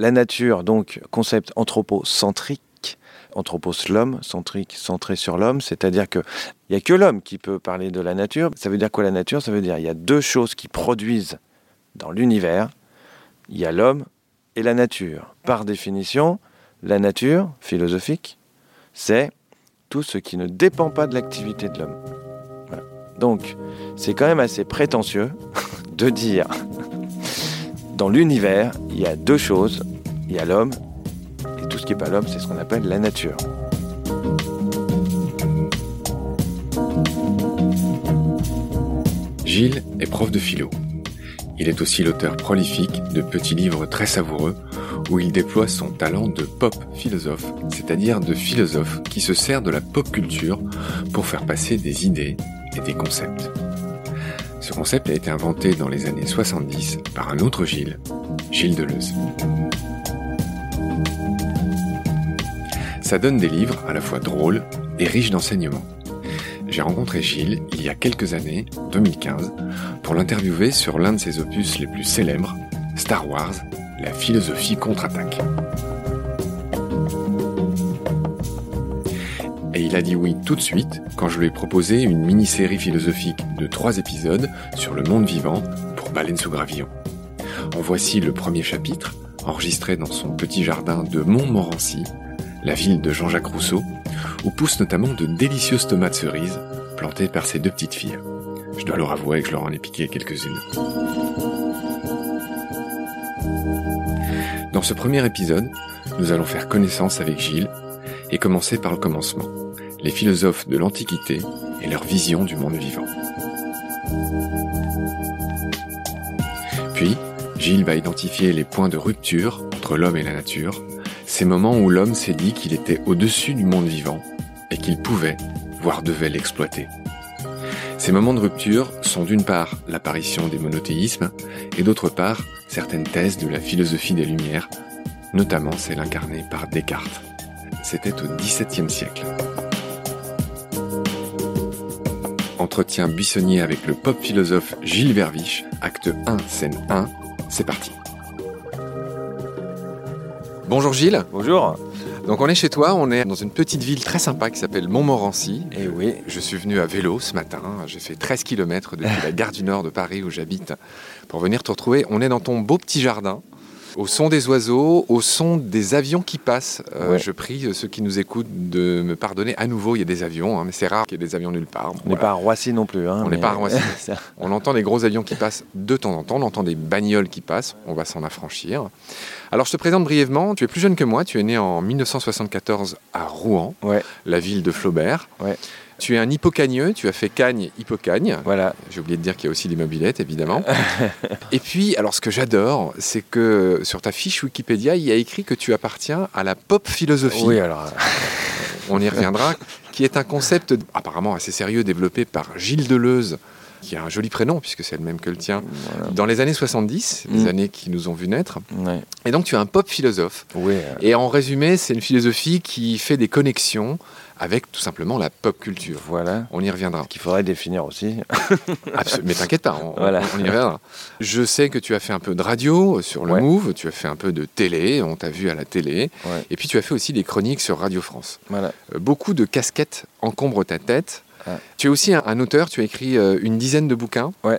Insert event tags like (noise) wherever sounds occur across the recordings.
la nature, donc concept anthropocentrique, anthropos l'homme, centrique, centré sur l'homme, c'est-à-dire qu'il n'y a que l'homme qui peut parler de la nature. Ça veut dire quoi la nature? Ça veut dire qu'il y a deux choses qui produisent dans l'univers. Il y a l'homme et la nature. Par définition, la nature philosophique, c'est tout ce qui ne dépend pas de l'activité de l'homme. Donc, c'est quand même assez prétentieux (laughs) de dire dans l'univers, il y a deux choses. Il y a l'homme, et tout ce qui n'est pas l'homme, c'est ce qu'on appelle la nature. Gilles est prof de philo. Il est aussi l'auteur prolifique de petits livres très savoureux où il déploie son talent de pop philosophe, c'est-à-dire de philosophe qui se sert de la pop culture pour faire passer des idées et des concepts. Ce concept a été inventé dans les années 70 par un autre Gilles, Gilles Deleuze. Ça donne des livres à la fois drôles et riches d'enseignements. J'ai rencontré Gilles il y a quelques années, 2015, pour l'interviewer sur l'un de ses opus les plus célèbres, Star Wars, la philosophie contre-attaque. Et il a dit oui tout de suite quand je lui ai proposé une mini-série philosophique de trois épisodes sur le monde vivant pour Baleine sous gravillon. En voici le premier chapitre, enregistré dans son petit jardin de Montmorency, la ville de Jean-Jacques Rousseau, où poussent notamment de délicieuses tomates cerises plantées par ses deux petites filles. Je dois leur avouer que je leur en ai piqué quelques-unes. Dans ce premier épisode, nous allons faire connaissance avec Gilles et commencer par le commencement, les philosophes de l'Antiquité et leur vision du monde vivant. Puis, Gilles va identifier les points de rupture entre l'homme et la nature, ces moments où l'homme s'est dit qu'il était au-dessus du monde vivant et qu'il pouvait, voire devait l'exploiter. Ces moments de rupture sont d'une part l'apparition des monothéismes et d'autre part certaines thèses de la philosophie des Lumières, notamment celle incarnée par Descartes. C'était au XVIIe siècle. Entretien buissonnier avec le pop philosophe Gilles Verviche, acte 1, scène 1, c'est parti. Bonjour Gilles. Bonjour. Donc on est chez toi, on est dans une petite ville très sympa qui s'appelle Montmorency. Et oui. Je suis venu à vélo ce matin, j'ai fait 13 km depuis la gare du Nord de Paris où j'habite pour venir te retrouver. On est dans ton beau petit jardin au son des oiseaux, au son des avions qui passent. Euh, Ouais. Je prie ceux qui nous écoutent de me pardonner. À nouveau, il y a des avions, hein, mais c'est rare qu'il y ait des avions nulle part. On n'est Voilà. pas à Roissy non plus. Hein, On n'est mais- pas à Roissy. (laughs) On entend des gros avions qui passent de temps en temps, on entend des bagnoles qui passent, on va s'en affranchir. Alors je te présente brièvement, tu es plus jeune que moi, tu es né en 1974 à Rouen, ouais, la ville de Flaubert. Ouais. Tu es un hippocagneux, tu as fait Cagne, hippocagne. voilà. J'ai oublié de dire qu'il y a aussi des mobilettes, évidemment. (laughs) Et puis, alors ce que j'adore, c'est que sur ta fiche Wikipédia, il y a écrit que tu appartiens à la pop philosophie. Oui, alors. On y reviendra, qui est un concept apparemment assez sérieux développé par Gilles Deleuze, qui a un joli prénom puisque c'est le même que le tien, voilà. dans les années 70, les Mm. années qui nous ont vu naître. Ouais. Et donc tu es un pop philosophe. Oui, euh, Et en résumé, c'est une philosophie qui fait des connexions avec tout simplement la pop culture. voilà. On y reviendra. Qu'il faudrait définir aussi. (laughs) Absol- Mais t'inquiète pas, on, Voilà. on y reviendra. Je sais que tu as fait un peu de radio sur le Ouais. Move, tu as fait un peu de télé, on t'a vu à la télé, Ouais. et puis tu as fait aussi des chroniques sur Radio France. Voilà. Euh, Beaucoup de casquettes encombrent ta tête. Ouais. Tu es aussi un, un auteur, tu as écrit euh, une dizaine de bouquins. Ouais.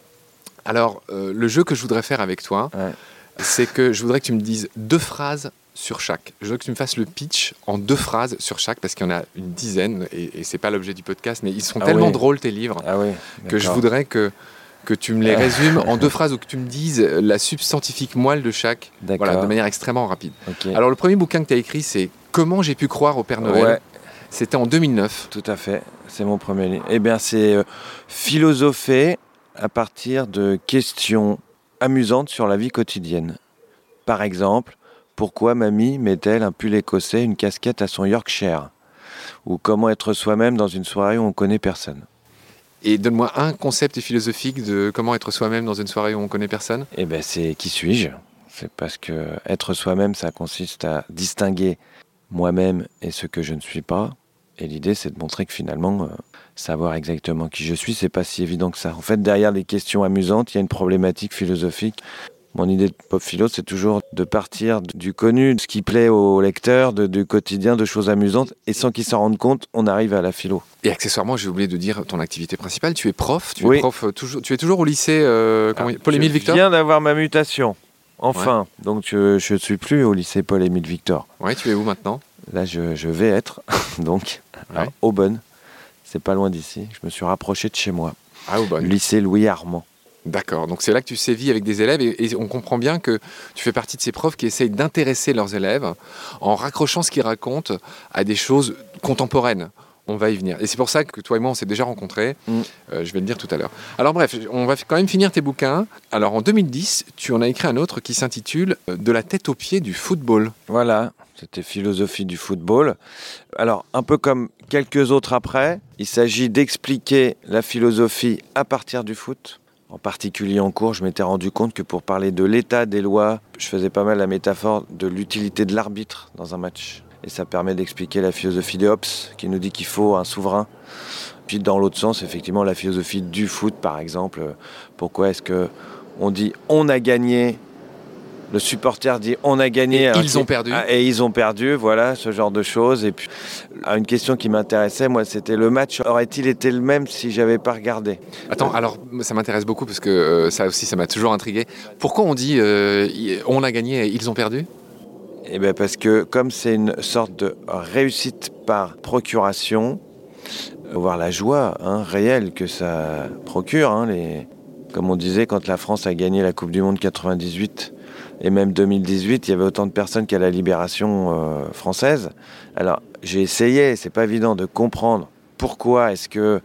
Alors, euh, le jeu que je voudrais faire avec toi, Ouais. c'est que je voudrais que tu me dises deux phrases sur chaque. Je veux que tu me fasses le pitch en deux phrases sur chaque, parce qu'il y en a une dizaine, et, et c'est pas l'objet du podcast, mais ils sont Ah tellement oui. drôles tes livres Ah oui. que je voudrais que, que tu me les résumes en deux (laughs) phrases ou que tu me dises la substantifique moelle de chaque, voilà, de manière extrêmement rapide. Alors le premier bouquin que tu as écrit, c'est Comment j'ai pu croire au Père Noël. Ouais. C'était en 2009. Tout à fait, c'est mon premier livre. Eh bien, c'est euh, philosopher à partir de questions amusantes sur la vie quotidienne. Par exemple, pourquoi mamie met-elle un pull écossais, une casquette à son Yorkshire? Ou comment être soi-même dans une soirée où on connaît personne? Et donne-moi un concept philosophique de comment être soi-même dans une soirée où on connaît personne. Eh bien, c'est qui suis-je? C'est parce que être soi-même, ça consiste à distinguer moi-même et ce que je ne suis pas. Et l'idée, c'est de montrer que finalement, euh, savoir exactement qui je suis, c'est pas si évident que ça. En fait, derrière les questions amusantes, il y a une problématique philosophique Mon idée de pop philo, c'est toujours de partir du connu, de ce qui plaît au lecteur, de, du quotidien, de choses amusantes, et sans qu'ils s'en rendent compte, on arrive à la philo. Et accessoirement, j'ai oublié de dire ton activité principale. Tu es prof. Tu Oui. es prof euh, toujours. Tu es toujours au lycée euh, comment- Paul-Émile je Victor. viens d'avoir ma mutation. Enfin, donc je ne suis plus au lycée Paul-Émile Victor. Ouais, tu es où maintenant Là, je, je vais être, (laughs) donc, à. Aubonne. C'est pas loin d'ici. Je me suis rapproché de chez moi. Ah, au bon. Lycée Louis Armand. D'accord. Donc c'est là que tu sévis avec des élèves et, et on comprend bien que tu fais partie de ces profs qui essayent d'intéresser leurs élèves en raccrochant ce qu'ils racontent à des choses contemporaines. On va y venir. Et c'est pour ça que toi et moi, on s'est déjà rencontrés. Mm. Euh, je vais le dire tout à l'heure. Alors bref, on va quand même finir tes bouquins. Alors en 2010, tu en as écrit un autre qui s'intitule euh, De la tête aux pieds du football. Voilà, c'était philosophie du football. Alors, un peu comme quelques autres après, il s'agit d'expliquer la philosophie à partir du foot. En particulier en cours, je m'étais rendu compte que pour parler de l'état des lois, je faisais pas mal la métaphore de l'utilité de l'arbitre dans un match. Et ça permet d'expliquer la philosophie de Hobbes, qui nous dit qu'il faut un souverain. Puis dans l'autre sens, effectivement, la philosophie du foot, par exemple. Pourquoi est-ce que on dit on a gagné le supporter dit on a gagné Et alors ils ont perdu. Et ils ont perdu voilà ce genre de choses et puis une question qui m'intéressait moi c'était le match aurait-il été le même si j'avais pas regardé? Attends, alors ça m'intéresse beaucoup parce que euh, ça aussi, ça m'a toujours intrigué. Pourquoi on dit euh, on a gagné et ils ont perdu? Eh bien parce que comme c'est une sorte de réussite par procuration, euh, voir la joie hein, réelle que ça procure, hein, les... comme on disait quand la France a gagné la Coupe du Monde 98 et même 2018, il y avait autant de personnes qu'à la libération euh, française. Alors j'ai essayé, c'est pas évident de comprendre pourquoi est-ce que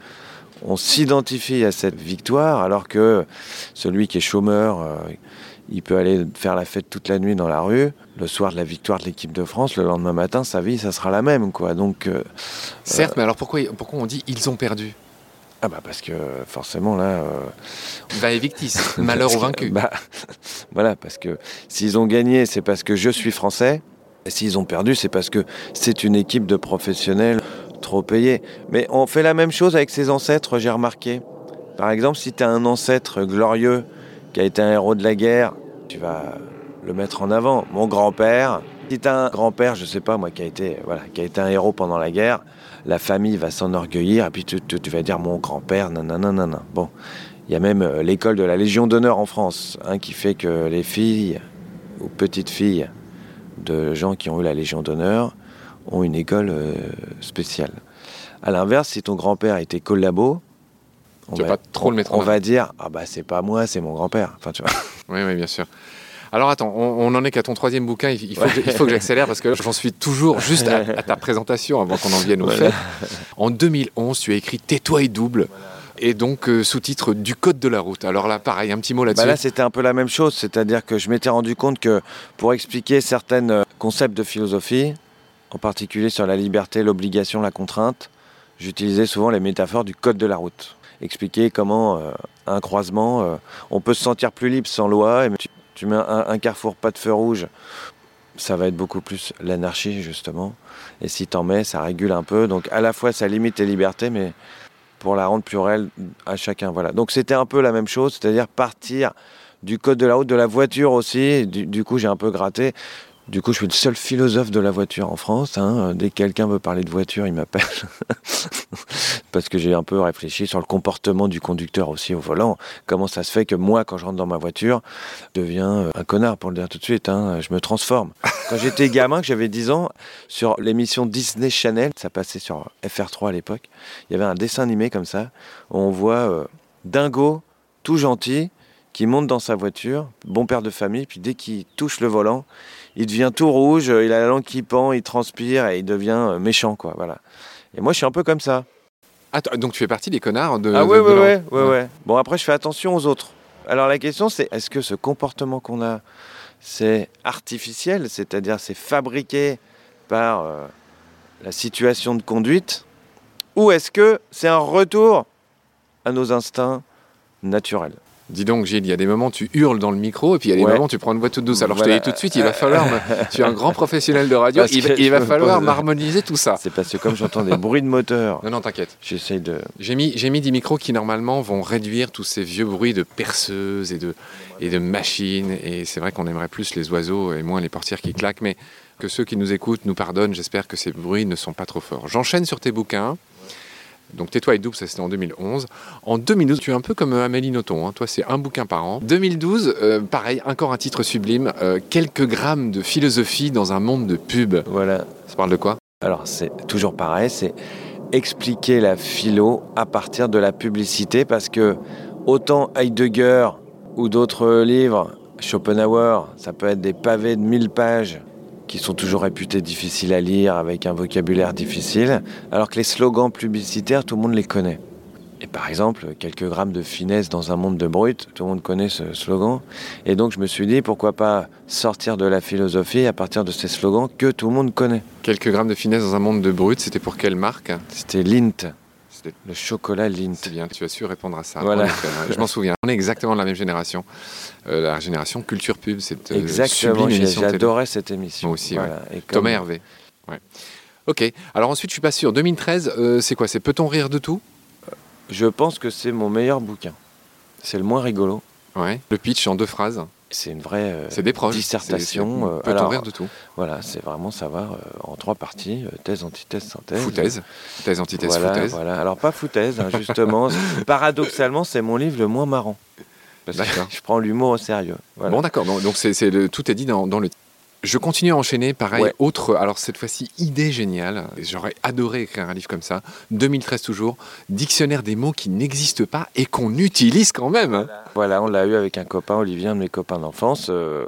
on s'identifie à cette victoire alors que celui qui est chômeur, euh, il peut aller faire la fête toute la nuit dans la rue. Le soir de la victoire de l'équipe de France, le lendemain matin, sa vie, ça sera la même, quoi. Donc, euh, Certes, mais alors pourquoi, pourquoi on dit ils ont perdu ah bah parce que forcément là, euh, Va evictis, malheur au vaincu. bah, voilà, parce que s'ils ont gagné, c'est parce que je suis français. Et s'ils ont perdu, c'est parce que c'est une équipe de professionnels trop payés. Mais on fait la même chose avec ses ancêtres, j'ai remarqué. Par exemple, si tu as un ancêtre glorieux qui a été un héros de la guerre, tu vas le mettre en avant. Mon grand-père, si tu as un grand-père, je sais pas moi, qui a été, voilà, qui a été un héros pendant la guerre, la famille va s'enorgueillir et puis tu, tu- tu vas dire mon grand-père, nanana, nanana. Bon, il y a même euh, l'école de la Légion d'honneur en France, hein, qui fait que les filles ou petites filles de gens qui ont eu la Légion d'honneur ont une école euh, spéciale. À l'inverse, si ton grand-père était collabo, on vas pas trop le mettre en on va dire ah bah c'est pas moi, c'est mon grand-père. Enfin tu vois. (laughs) Oui, oui, bien sûr. Alors attends, on, on en est qu'à ton troisième bouquin. Il, il faut, que, j'accélère parce que j'en suis toujours juste à, à ta présentation avant qu'on en vienne au fait. En 2011, tu as écrit Tais-toi et double. Et donc, euh, sous-titre du Code de la route. Alors là, pareil, un petit mot là-dessus. Bah là, c'était un peu la même chose, c'est-à-dire que je m'étais rendu compte que pour expliquer certains euh, concepts de philosophie, en particulier sur la liberté, l'obligation, la contrainte, j'utilisais souvent les métaphores du code de la route. Expliquer comment euh, un croisement, euh, on peut se sentir plus libre sans loi, et tu, tu mets un, carrefour pas de feu rouge, ça va être beaucoup plus l'anarchie justement. Et si t'en mets, ça régule un peu. Donc à la fois ça limite les libertés, mais pour la rendre plus réelle à chacun. Voilà. Donc c'était un peu la même chose, c'est-à-dire partir du code de la route, de la voiture aussi. Du coup, j'ai un peu gratté. Du coup, je suis le seul philosophe de la voiture en France. hein. Dès que quelqu'un veut parler de voiture, il m'appelle. (laughs) Parce que j'ai un peu réfléchi sur le comportement du conducteur aussi au volant. Comment ça se fait que moi, quand je rentre dans ma voiture, je deviens euh, un connard, pour le dire tout de suite. hein. Je me transforme. (laughs) Quand j'étais gamin, que j'avais 10 ans, sur l'émission Disney Channel, ça passait sur FR3 à l'époque, il y avait un dessin animé comme ça, où on voit euh, Dingo, tout gentil, qui monte dans sa voiture, bon père de famille, puis dès qu'il touche le volant, il devient tout rouge, il a la langue qui pend, il transpire et il devient euh, méchant, quoi. Voilà. Et moi, je suis un peu comme ça. Attends, donc tu fais partie des connards de. ah de- ouais, de ouais, la- ouais, ouais, ouais. Bon, après, je fais attention aux autres. Alors la question, c'est est-ce que ce comportement qu'on a, c'est artificiel, c'est-à-dire c'est fabriqué par euh, la situation de conduite, ou est-ce que c'est un retour à nos instincts naturels? Dis donc, Gilles, il y a des moments où tu hurles dans le micro et puis il y a des Ouais. moments où tu prends une voix toute douce. Alors je te dis tout de suite, il va falloir. (laughs) tu es un grand professionnel de radio, il, va falloir m'harmoniser tout ça. C'est parce que comme j'entends des bruits de moteur, Non, non, t'inquiète. j'essaye de. J'ai mis, j'ai mis des micros qui normalement vont réduire tous ces vieux bruits de perceuses et de, et de machines. Et c'est vrai qu'on aimerait plus les oiseaux et moins les portières qui claquent. Mais que ceux qui nous écoutent nous pardonnent. J'espère que ces bruits ne sont pas trop forts. J'enchaîne sur tes bouquins. Donc Tais-toi et double, ça c'était en 2011. En 2012, tu es un peu comme euh, Amélie Nothomb. hein. Toi, c'est un bouquin par an. 2012, euh, pareil, encore un titre sublime. euh, quelques grammes de philosophie dans un monde de pub. Voilà. Ça parle de quoi? Alors, c'est toujours pareil, c'est expliquer la philo à partir de la publicité parce que autant Heidegger ou d'autres livres, Schopenhauer, ça peut être des pavés de 1000 pages qui sont toujours réputés difficiles à lire avec un vocabulaire difficile, alors que les slogans publicitaires, tout le monde les connaît. Et par exemple, quelques grammes de finesse dans un monde de brut, tout le monde connaît ce slogan. Et donc je me suis dit, pourquoi pas sortir de la philosophie à partir de ces slogans que tout le monde connaît. Quelques grammes de finesse dans un monde de brut, c'était pour quelle marque? C'était Lint, le chocolat Lint. C'est bien, tu as su répondre à ça. Voilà. Hein. je m'en souviens. On est exactement de la même génération. Euh, la génération Culture Pub, cette euh, Exactement, j'adorais cette émission. Moi aussi, Voilà. Et comme- Thomas Hervé. Ouais. Ok, alors ensuite je suis pas sûr. 2013, euh, c'est quoi? C'est Peut-on rire de tout? Je pense que c'est mon meilleur bouquin. C'est le moins rigolo. Ouais. Le pitch en deux phrases. C'est une vraie euh, C'est des proches. dissertation. C'est- euh, de tout Voilà, c'est vraiment savoir euh, en trois parties euh, thèse, antithèse, synthèse. Foutaise. Thèse, antithèse, Voilà, foutaise. voilà. Alors pas foutaise, hein, justement. (laughs) Paradoxalement, c'est mon livre le moins marrant. Parce que (laughs) je prends l'humour au sérieux. Voilà. Bon d'accord, donc c'est, tout est dit dans, dans le... Je continue à enchaîner, pareil, Ouais. autre, alors cette fois-ci, idée géniale, j'aurais adoré écrire un livre comme ça, 2013 toujours, dictionnaire des mots qui n'existent pas et qu'on utilise quand même. hein. Voilà, on l'a eu avec un copain, Olivier, un de mes copains d'enfance. euh,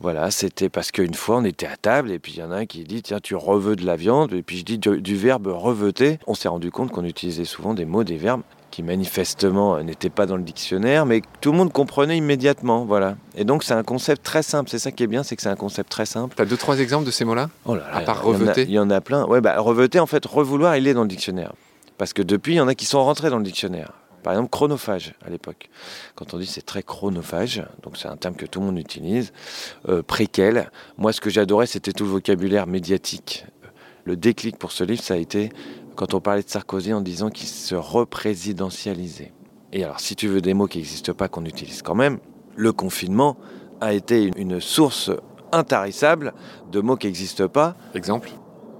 voilà, c'était parce qu'une fois, on était à table et puis il y en a un qui dit Tiens, tu reveux de la viande. Et puis je dis du, du verbe reveter. On s'est rendu compte qu'on utilisait souvent des mots, des verbes qui manifestement n'étaient pas dans le dictionnaire, mais que tout le monde comprenait immédiatement. Voilà. Et donc, c'est un concept très simple. C'est ça qui est bien, c'est que c'est un concept très simple. T'as deux, trois exemples de ces mots-là Oh là là, À part reveter Il y en a plein. Ouais, bah, en fait, revouloir, il est dans le dictionnaire. Parce que depuis, il y en a qui sont rentrés dans le dictionnaire. Par exemple, chronophage à l'époque. Quand on dit c'est très chronophage, donc c'est un terme que tout le monde utilise. Euh, préquel. Moi, ce que j'adorais, c'était tout le vocabulaire médiatique. Le déclic pour ce livre, ça a été quand on parlait de Sarkozy en disant qu'il se représidentialisait. Et alors, si tu veux des mots qui n'existent pas, qu'on utilise quand même, le confinement a été une- source intarissable de mots qui n'existent pas. Exemple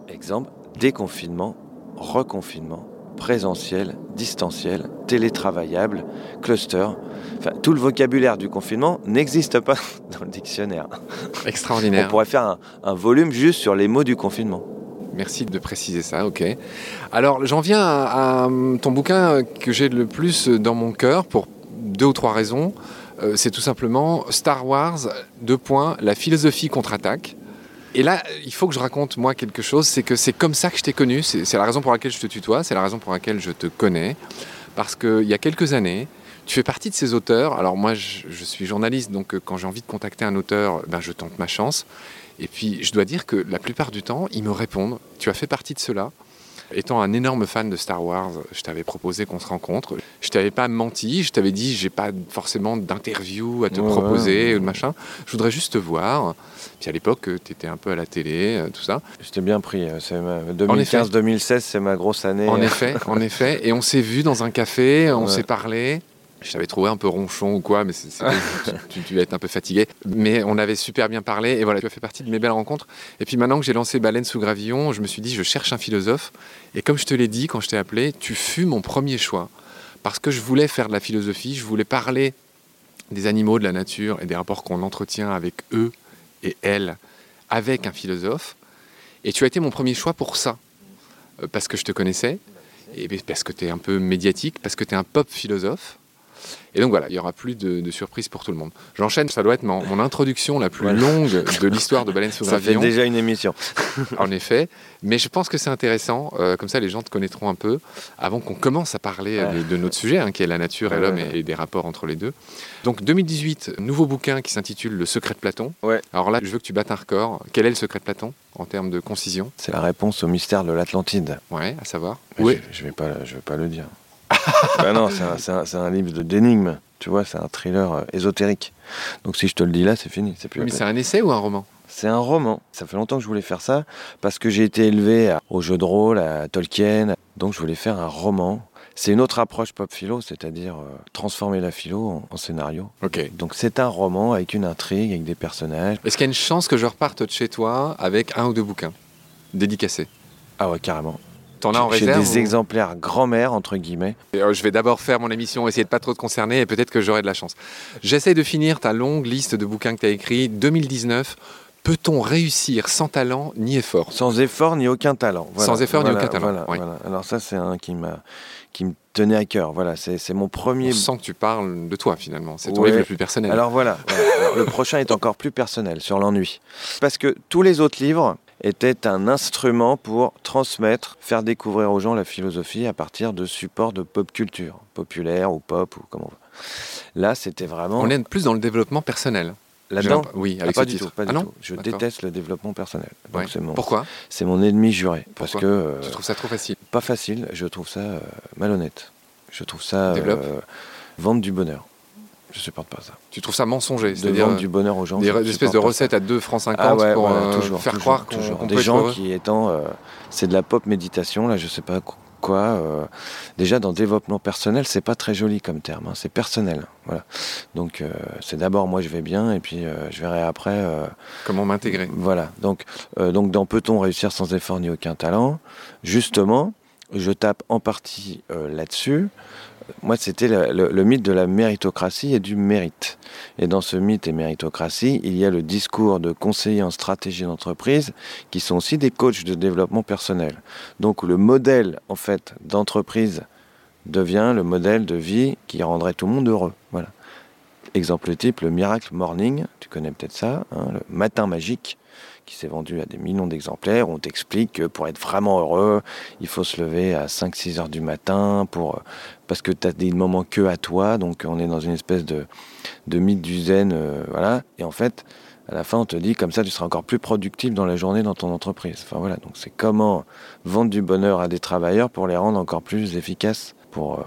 Exemple, déconfinement, reconfinement, présentiel, distanciel, télétravaillable, cluster. Enfin, tout le vocabulaire du confinement n'existe pas (laughs) dans le dictionnaire. On Extraordinaire. pourrait faire un, un volume juste sur les mots du confinement. Merci de préciser ça, ok. Alors j'en viens à, à ton bouquin que j'ai le plus dans mon cœur pour deux ou trois raisons. Euh, c'est tout simplement Star Wars, deux points, la philosophie contre-attaque. Et là, il faut que je raconte moi quelque chose, c'est que c'est comme ça que je t'ai connu, c'est la raison pour laquelle je te tutoie, c'est la raison pour laquelle je te connais. Parce qu'il y a quelques années, tu fais partie de ces auteurs. Alors moi, je, je suis journaliste, donc euh, quand j'ai envie de contacter un auteur, ben, je tente ma chance. Et puis, je dois dire que la plupart du temps, ils me répondent. Tu as fait partie de cela. Étant un énorme fan de Star Wars, je t'avais proposé qu'on se rencontre. Je t'avais pas menti, je t'avais dit j'ai pas forcément d'interview à te Ouais, proposer ouais. ou de machin. Je voudrais juste te voir. Puis à l'époque, tu étais un peu à la télé, euh, tout ça. J'étais bien pris. euh, c'est ma- effet. 2015-2016, c'est ma grosse année. En Euh, effet, en effet. Et on s'est vu dans un café, on Ouais. s'est parlé. Je t'avais trouvé un peu ronchon ou quoi, mais tu, tu devais être un peu fatigué. Mais on avait super bien parlé et voilà, tu as fait partie de mes belles rencontres. Et puis maintenant que j'ai lancé Baleine sous Gravillon, je me suis dit, je cherche un philosophe. Et comme je te l'ai dit quand je t'ai appelé, tu fus mon premier choix. Parce que je voulais faire de la philosophie, je voulais parler des animaux, de la nature et des rapports qu'on entretient avec eux et elles, avec un philosophe. Et tu as été mon premier choix pour ça. Euh, Parce que je te connaissais, et parce que tu es un peu médiatique, parce que tu es un pop philosophe. Et donc voilà, il y aura plus de, de surprises pour tout le monde. J'enchaîne, ça doit être mon, mon introduction la plus Voilà. longue de (laughs) l'histoire de Baleine sous Ça fait Gravillon, déjà une émission. (laughs) en effet. Mais je pense que c'est intéressant, euh, comme ça les gens te connaîtront un peu, avant qu'on commence à parler Ouais. de, de notre sujet, hein, qui est la nature et Ouais, l'homme ouais. et, et des rapports entre les deux. Donc 2018, nouveau bouquin qui s'intitule Le secret de Platon. Ouais. Alors là, je veux que tu battes un record. Quel est le secret de Platon en termes de concision? C'est la réponse au mystère de l'Atlantide. Ouais, à savoir. Oui. Je, je vais pas, je vais pas le dire. (laughs) Bah non, c'est un, livre d'énigmes. Tu vois, c'est un thriller euh, ésotérique. Donc si je te le dis là, c'est fini. C'est plus Mais c'est un essai ou un roman? C'est un roman. Ça fait longtemps que je voulais faire ça parce que j'ai été élevé au jeu de rôle, à Tolkien. Donc je voulais faire un roman. C'est une autre approche pop philo, c'est-à-dire euh, transformer la philo en, en scénario. Ok. Donc c'est un roman avec une intrigue, avec des personnages. Est-ce qu'il y a une chance que je reparte de chez toi avec un ou deux bouquins dédicacés? Ah ouais, carrément. T'en as en J'ai réserve des ou- exemplaires grand-mère, entre guillemets. Et, euh, Je vais d'abord faire mon émission, essayer de pas trop te concerner et peut-être que j'aurai de la chance. J'essaie de finir ta longue liste de bouquins que tu as écrits. 2019, peut-on réussir sans talent ni effort? Sans effort ni aucun talent. Voilà. Sans effort ni aucun talent, voilà, oui. voilà. Alors ça, c'est un qui m'a qui me tenait à cœur. Voilà, c'est mon premier. On sent que tu parles de toi finalement. C'est ton Ouais. livre le plus personnel. Alors voilà, le prochain est encore plus personnel sur l'ennui. Parce que tous les autres livres étaient un instrument pour transmettre, faire découvrir aux gens la philosophie à partir de supports de pop culture, populaire ou pop ou comment on veut. Là, c'était vraiment On est plus dans le développement personnel. là-dedans. Oui, Ah, avec pas ce du titre. tout, pas ah du non tout. Je déteste le développement personnel. Donc Ouais. c'est mon, Pourquoi? c'est mon ennemi juré. Parce Pourquoi? que euh, Tu trouves ça trop facile? pas facile, je trouve ça euh, malhonnête. Je trouve ça euh, vendre du bonheur. Je supporte pas ça. Tu trouves ça mensonger De C'est-à-dire du bonheur aux gens. des des espèces de ça. recettes à 2 francs 50 Ah ouais, pour voilà, euh, toujours, faire toujours, croire toujours. des peut gens qui étant euh, c'est de la pop méditation là je sais pas qu- quoi euh, déjà dans développement personnel c'est pas très joli comme terme hein, c'est personnel voilà donc euh, c'est d'abord moi je vais bien et puis je verrai après Comment m'intégrer voilà donc donc dans peut-on réussir sans effort ni aucun talent? Justement je tape en partie là-dessus moi, c'était le, mythe de la méritocratie et du mérite. Et dans ce mythe et méritocratie, il y a le discours de conseillers en stratégie d'entreprise qui sont aussi des coachs de développement personnel. Donc, le modèle, en fait, d'entreprise devient le modèle de vie qui rendrait tout le monde heureux. Voilà. Exemple type, le Miracle Morning, tu connais peut-être ça, hein, le matin magique, qui s'est vendu à des millions d'exemplaires. On t'explique que pour être vraiment heureux, il faut se lever à 5-6 heures du matin pour, parce que tu as des moments que à toi. Donc on est dans une espèce de, de mythe du zen. voilà. Et en fait, à la fin, on te dit comme ça, tu seras encore plus productif dans la journée dans ton entreprise. Enfin voilà. Donc c'est comment vendre du bonheur à des travailleurs pour les rendre encore plus efficaces pour euh,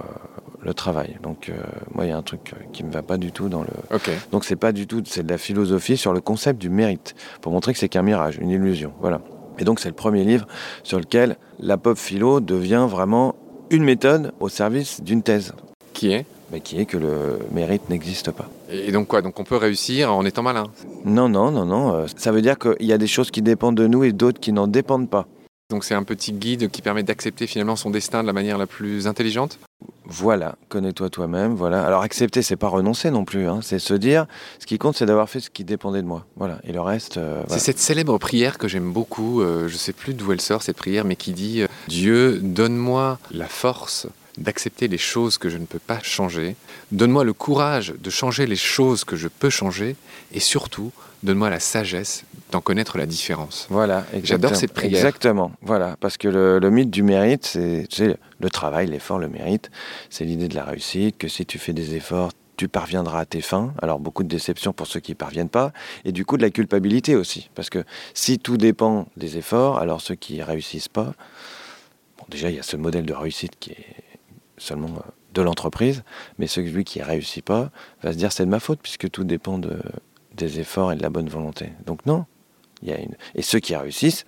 le travail. Donc euh, moi, il y a un truc euh, qui me va pas du tout dans le. Donc c'est pas du tout, c'est de la philosophie sur le concept du mérite, pour montrer que c'est qu'un mirage, une illusion. Voilà. Et donc c'est le premier livre sur lequel la pop philo devient vraiment une méthode au service d'une thèse, Qui est? Mais qui est que le mérite n'existe pas. Et donc quoi? Donc on peut réussir en étant malin? Non, non, non, non. euh, Ça veut dire qu'il y a des choses qui dépendent de nous et d'autres qui n'en dépendent pas. Donc c'est un petit guide qui permet d'accepter finalement son destin de la manière la plus intelligente. Voilà, connais-toi toi-même. Voilà. Alors accepter, c'est pas renoncer non plus. hein. C'est se dire, ce qui compte, c'est d'avoir fait ce qui dépendait de moi. Voilà. Et le reste, euh, C'est cette célèbre prière que j'aime beaucoup. euh, je sais plus d'où elle sort cette prière, mais qui dit euh, Dieu, donne-moi la force d'accepter les choses que je ne peux pas changer. Donne-moi le courage de changer les choses que je peux changer. Et surtout, donne-moi la sagesse d'en connaître la différence. Voilà, J'adore cette prière. Exactement, voilà, parce que le, le mythe du mérite, c'est tu sais, le travail, l'effort, le mérite, c'est l'idée de la réussite, que si tu fais des efforts, tu parviendras à tes fins. Alors beaucoup de déceptions pour ceux qui ne parviennent pas, et du coup de la culpabilité aussi, parce que si tout dépend des efforts, alors ceux qui réussissent pas, bon déjà il y a ce modèle de réussite qui est seulement euh, de l'entreprise, mais celui qui ne réussit pas va se dire c'est de ma faute puisque tout dépend de, des efforts et de la bonne volonté. Donc non, il y a une... Et ceux qui réussissent,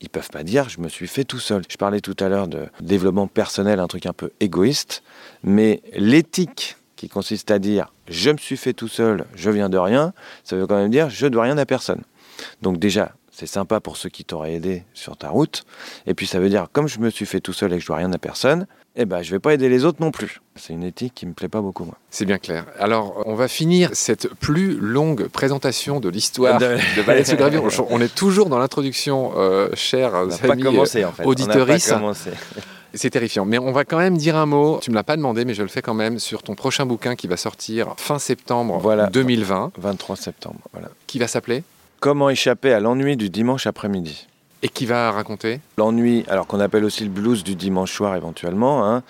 ils peuvent pas dire je me suis fait tout seul. Je parlais tout à l'heure de développement personnel, un truc un peu égoïste, mais l'éthique qui consiste à dire je me suis fait tout seul, je viens de rien, ça veut quand même dire je dois rien à personne. Donc déjà, c'est sympa pour ceux qui t'auraient aidé sur ta route. Et puis ça veut dire comme je me suis fait tout seul et que je dois rien à personne, eh ben je vais pas aider les autres non plus. C'est une éthique qui me plaît pas beaucoup moi. C'est bien clair. Alors, on va finir cette plus longue présentation de l'histoire De- de sous Gravure. (laughs) On est toujours dans l'introduction, euh, chers amis. pas commencé en fait. commencé. (laughs) C'est terrifiant. Mais on va quand même dire un mot. Tu me l'as pas demandé, mais je le fais quand même sur ton prochain bouquin qui va sortir fin septembre Voilà. 2020, 23 septembre, voilà. qui va s'appeler? Comment échapper à l'ennui du dimanche après-midi et qui va raconter? L'ennui, alors qu'on appelle aussi le blues du dimanche soir éventuellement, hein,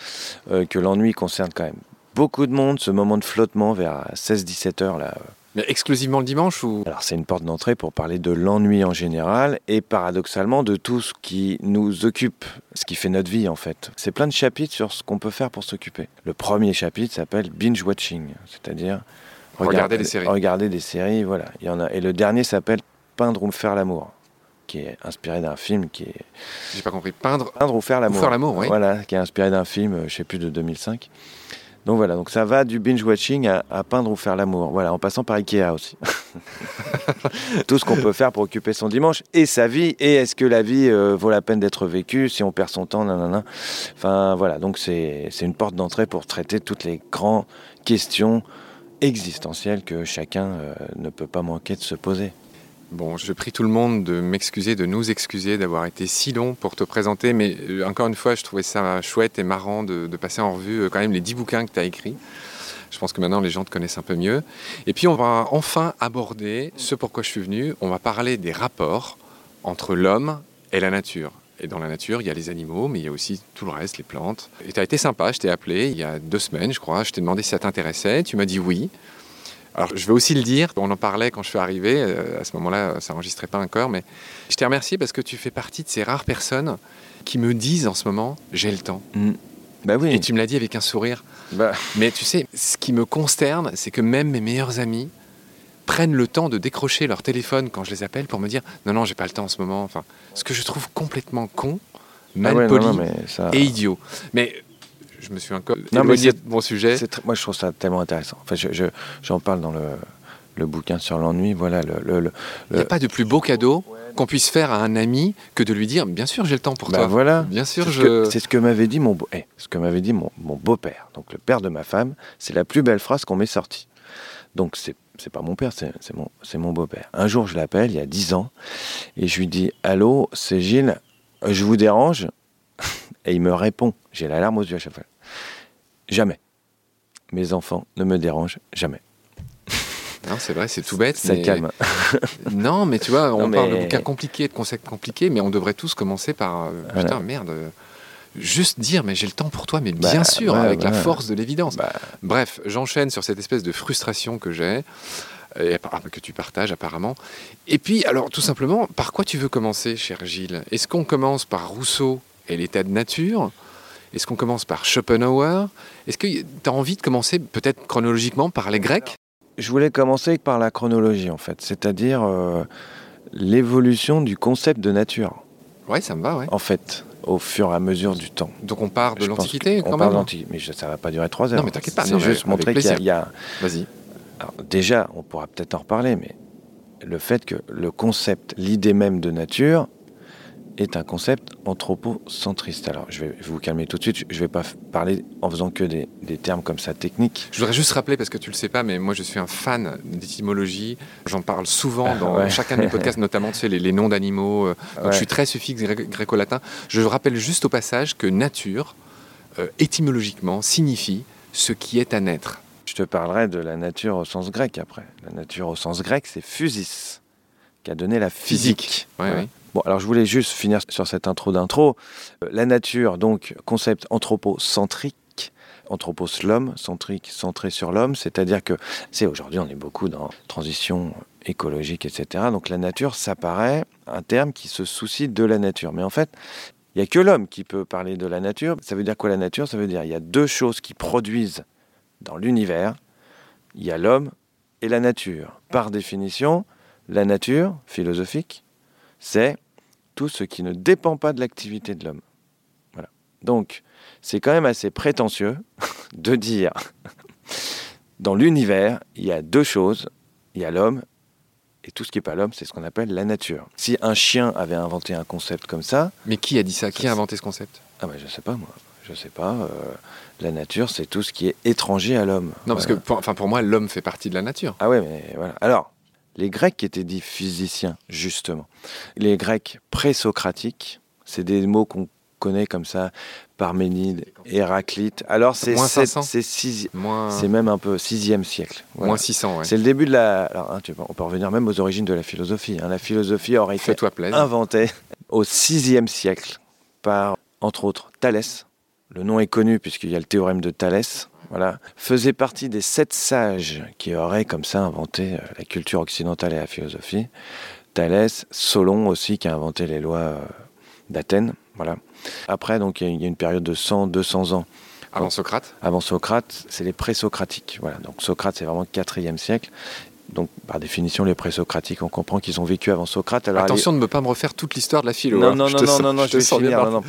euh, que l'ennui concerne quand même beaucoup de monde, ce moment de flottement vers 16-17 heures là, euh, Mais exclusivement le dimanche ou? Alors c'est une porte d'entrée pour parler de l'ennui en général et paradoxalement de tout ce qui nous occupe, ce qui fait notre vie en fait. C'est plein de chapitres sur ce qu'on peut faire pour s'occuper. Le premier chapitre s'appelle binge watching, c'est-à-dire regarder des séries. Regarder des séries, voilà. Il y en a. Et le dernier s'appelle peindre ou faire l'amour qui est inspiré d'un film qui est. J'ai pas compris. Peindre. Peindre ou faire l'amour. Faire l'amour, oui. Voilà, qui est inspiré d'un film, euh, je sais plus de 2005. Donc voilà, donc ça va du binge watching à, peindre ou faire l'amour. Voilà, en passant par Ikea aussi. (laughs) Tout ce qu'on peut faire pour occuper son dimanche et sa vie. Et est-ce que la vie euh, vaut la peine d'être vécue si on perd son temps nanana. Enfin voilà, donc c'est une porte d'entrée pour traiter toutes les grandes questions existentielles que chacun euh, ne peut pas manquer de se poser. Bon, je prie tout le monde de m'excuser, de nous excuser d'avoir été si long pour te présenter, mais euh, encore une fois, je trouvais ça chouette et marrant de, passer en revue euh, quand même les dix bouquins que tu as écrits. Je pense que maintenant les gens te connaissent un peu mieux. Et puis on va enfin aborder ce pourquoi je suis venu. On va parler des rapports entre l'homme et la nature. Et dans la nature, il y a les animaux, mais il y a aussi tout le reste, les plantes. Et tu as été sympa, je t'ai appelé il y a deux semaines, je crois. Je t'ai demandé si ça t'intéressait. Tu m'as dit oui. Alors, je vais aussi le dire, on en parlait quand je suis arrivé, euh, à ce moment-là, ça n'enregistrait pas encore, mais je te remercie parce que tu fais partie de ces rares personnes qui me disent en ce moment, j'ai le temps. Mm. Bah oui. Et tu me l'as dit avec un sourire. Bah. Mais tu sais, ce qui me consterne, c'est que même mes meilleurs amis prennent le temps de décrocher leur téléphone quand je les appelle pour me dire non, non, j'ai pas le temps en ce moment. Enfin, ce que je trouve complètement con, mal ah poli et idiot. Mais je me suis encore non, éloigné de mon sujet. Moi, je trouve ça tellement intéressant. Enfin, je, j'en parle dans le, le bouquin sur l'ennui. Voilà, le, Il n'y a pas de plus beau cadeau qu'on puisse faire à un ami que de lui dire bien sûr j'ai le temps pour bah toi. Voilà. Bien sûr c'est je. Ce c'est ce que m'avait dit mon beau, eh, ce que m'avait dit mon, mon beau-père. Donc le père de ma femme, c'est la plus belle phrase qu'on m'ait sortie. Donc c'est c'est pas mon père, c'est, mon, beau-père. Un jour, je l'appelle, il y a dix ans, et je lui dis Allô, c'est Gilles, je vous dérange (laughs) Et il me répond, j'ai la larme aux yeux à chaque fois. Jamais. Mes enfants ne me dérangent jamais. (laughs) Non, c'est vrai, c'est tout bête. Ça calme. (laughs) non, mais tu vois, on parle de bouquins compliqués, de concepts compliqués, mais on devrait tous commencer par. Euh, putain, merde. Juste dire, mais j'ai le temps pour toi, mais bien bah, sûr, avec la force de l'évidence. Bah. Bref, j'enchaîne sur cette espèce de frustration que j'ai, et, que tu partages apparemment. Et puis, alors, tout simplement, par quoi tu veux commencer, cher Gilles? Est-ce qu'on commence par Rousseau et l'état de nature? Est-ce qu'on commence par Schopenhauer? Est-ce que tu as envie de commencer peut-être chronologiquement par les Grecs? Je voulais commencer par la chronologie en fait, c'est-à-dire euh, l'évolution du concept de nature. Oui, ça me va, ouais. En fait, au fur et à mesure du temps. Donc on part de l'Antiquité quand on même part de l'Antiquité, mais ça va pas durer trois heures. Non, mais t'inquiète pas. C'est juste montrer qu'il y a... Vas-y. déjà, on pourra peut-être en reparler, mais le fait que le concept, l'idée même de nature, est un concept anthropocentriste. Alors, je vais vous calmer tout de suite. Je ne vais pas parler en faisant que des, termes comme ça techniques. Je voudrais juste rappeler, parce que tu ne le sais pas, mais moi je suis un fan d'étymologie. J'en parle souvent dans chacun de mes (laughs) podcasts, notamment tu sais, les, noms d'animaux. Euh, je suis très suffixe gréco-latin. Je rappelle juste au passage que nature, euh, étymologiquement, signifie ce qui est à naître. Je te parlerai de la nature au sens grec après. La nature au sens grec, c'est physis, qui a donné la physique. Oui, oui. Bon, alors je voulais juste finir sur cette intro d'intro. Euh, la nature, donc, concept anthropocentrique. Anthropos, l'homme, centrique, centré sur l'homme, c'est-à-dire que, c'est aujourd'hui, on est beaucoup dans transition écologique, etc. Donc la nature, ça paraît un terme qui se soucie de la nature. Mais en fait, il n'y a que l'homme qui peut parler de la nature. Ça veut dire quoi la nature? Ça veut dire il y a deux choses qui produisent dans l'univers. Il y a l'homme et la nature. Par définition, la nature philosophique, c'est tout ce qui ne dépend pas de l'activité de l'homme. Voilà. Donc, c'est quand même assez prétentieux (laughs) de dire dans l'univers, il y a deux choses, il y a l'homme et tout ce qui n'est pas l'homme, c'est ce qu'on appelle la nature. Si un chien avait inventé un concept comme ça... Mais qui a dit ça? Qui a inventé ce concept? Ah ben je sais pas moi. Je sais pas. Euh, la nature, c'est tout ce qui est étranger à l'homme. Non, parce que pour, enfin, pour moi, l'homme fait partie de la nature. Ah ouais, mais voilà. Alors, les Grecs qui étaient dits physiciens, justement. Les Grecs présocratiques, c'est des mots qu'on connaît comme ça, Parménide, Héraclite. Alors c'est c'est même un peu 6e siècle. Moins 600, ouais. C'est le début de la... Alors, hein, on peut revenir même aux origines de la philosophie. Hein. La philosophie aurait été inventée au 6e siècle par, entre autres, Thalès. Le nom est connu puisqu'il y a le théorème de Thalès, voilà, faisait partie des sept sages qui auraient comme ça inventé euh, la culture occidentale et la philosophie. Thalès, Solon aussi qui a inventé les lois euh, d'Athènes. Voilà. Après, donc, il y a une période de 100, 200 ans. Avant Socrate Avant Socrate, c'est les présocratiques. Voilà. Donc Socrate, c'est vraiment le 4e siècle. Donc, par définition, les présocratiques, on comprend qu'ils ont vécu avant Socrate. Alors, Attention de ne pas me refaire toute l'histoire de la philo. Non, hein. non, non, non, non, non, je, vais finir. Non, non.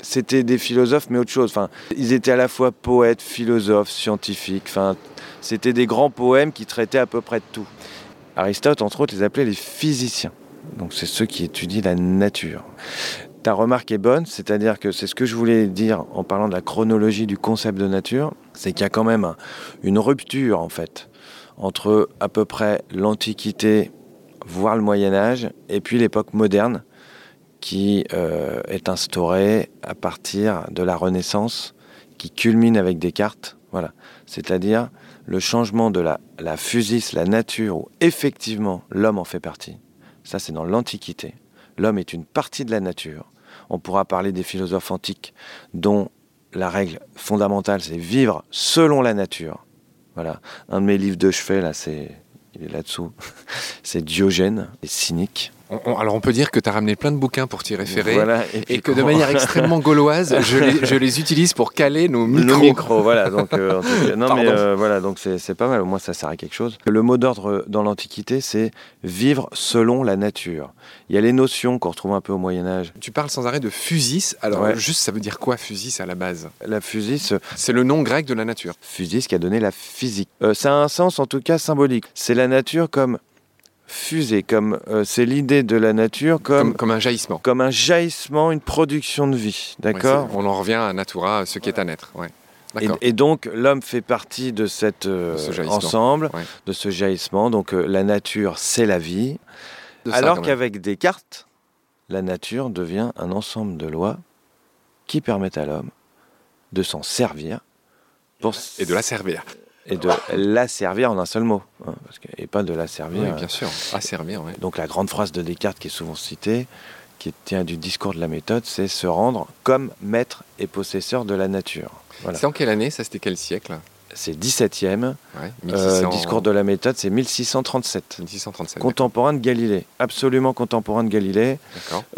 C'était des philosophes, mais autre chose. Enfin, ils étaient à la fois poètes, philosophes, scientifiques. Enfin, c'était des grands poèmes qui traitaient à peu près de tout. Aristote, entre autres, les appelait les physiciens. Donc, c'est ceux qui étudient la nature. Ta remarque est bonne, c'est-à-dire que c'est ce que je voulais dire en parlant de la chronologie du concept de nature, c'est qu'il y a quand même une rupture en fait entre à peu près l'Antiquité, voire le Moyen Âge, et puis l'époque moderne qui euh, est instaurée à partir de la Renaissance, qui culmine avec Descartes, voilà, c'est-à-dire le changement de la, la la nature, où effectivement l'homme en fait partie. Ça, c'est dans l'Antiquité. L'homme est une partie de la nature. On pourra parler des philosophes antiques dont la règle fondamentale, c'est vivre selon la nature. Voilà. Un de mes livres de chevet, là, c'est, il est là-dessous. (laughs) c'est Diogène, et cynique alors on peut dire que tu as ramené plein de bouquins pour t'y référer et, que de manière extrêmement gauloise, je les, utilise pour caler nos micros. voilà. Donc, euh, non mais euh, voilà, donc c'est pas mal. Au moins ça sert à quelque chose. Le mot d'ordre dans l'Antiquité, c'est vivre selon la nature. Il y a les notions qu'on retrouve un peu au Moyen Âge. Tu parles sans arrêt de physis. Alors juste, ça veut dire quoi physis à la base? La physis, c'est le nom grec de la nature. Physis qui a donné la physique. Euh, ça a un sens en tout cas symbolique. C'est la nature comme fusée, comme euh, c'est l'idée de la nature comme, comme, un jaillissement. Comme un jaillissement, une production de vie, d'accord On en revient à natura, ce qui est à naître, ouais. Et, donc l'homme fait partie de cet euh, ensemble, de ce jaillissement. Donc euh, la nature, c'est la vie. alors qu'avec Descartes, la nature devient un ensemble de lois qui permettent à l'homme de s'en servir. Pour et de la servir et de la servir en un seul mot, hein, et pas de la servir. Oui, bien sûr, à servir. Donc la grande phrase de Descartes qui est souvent citée, qui tient du discours de la méthode, c'est se rendre comme maître et possesseur de la nature. C'est en quelle année Ça, c'était quel siècle? C'est 17e. Euh, discours de la méthode, c'est 1637. 1637. Contemporain de Galilée. Absolument contemporain de Galilée.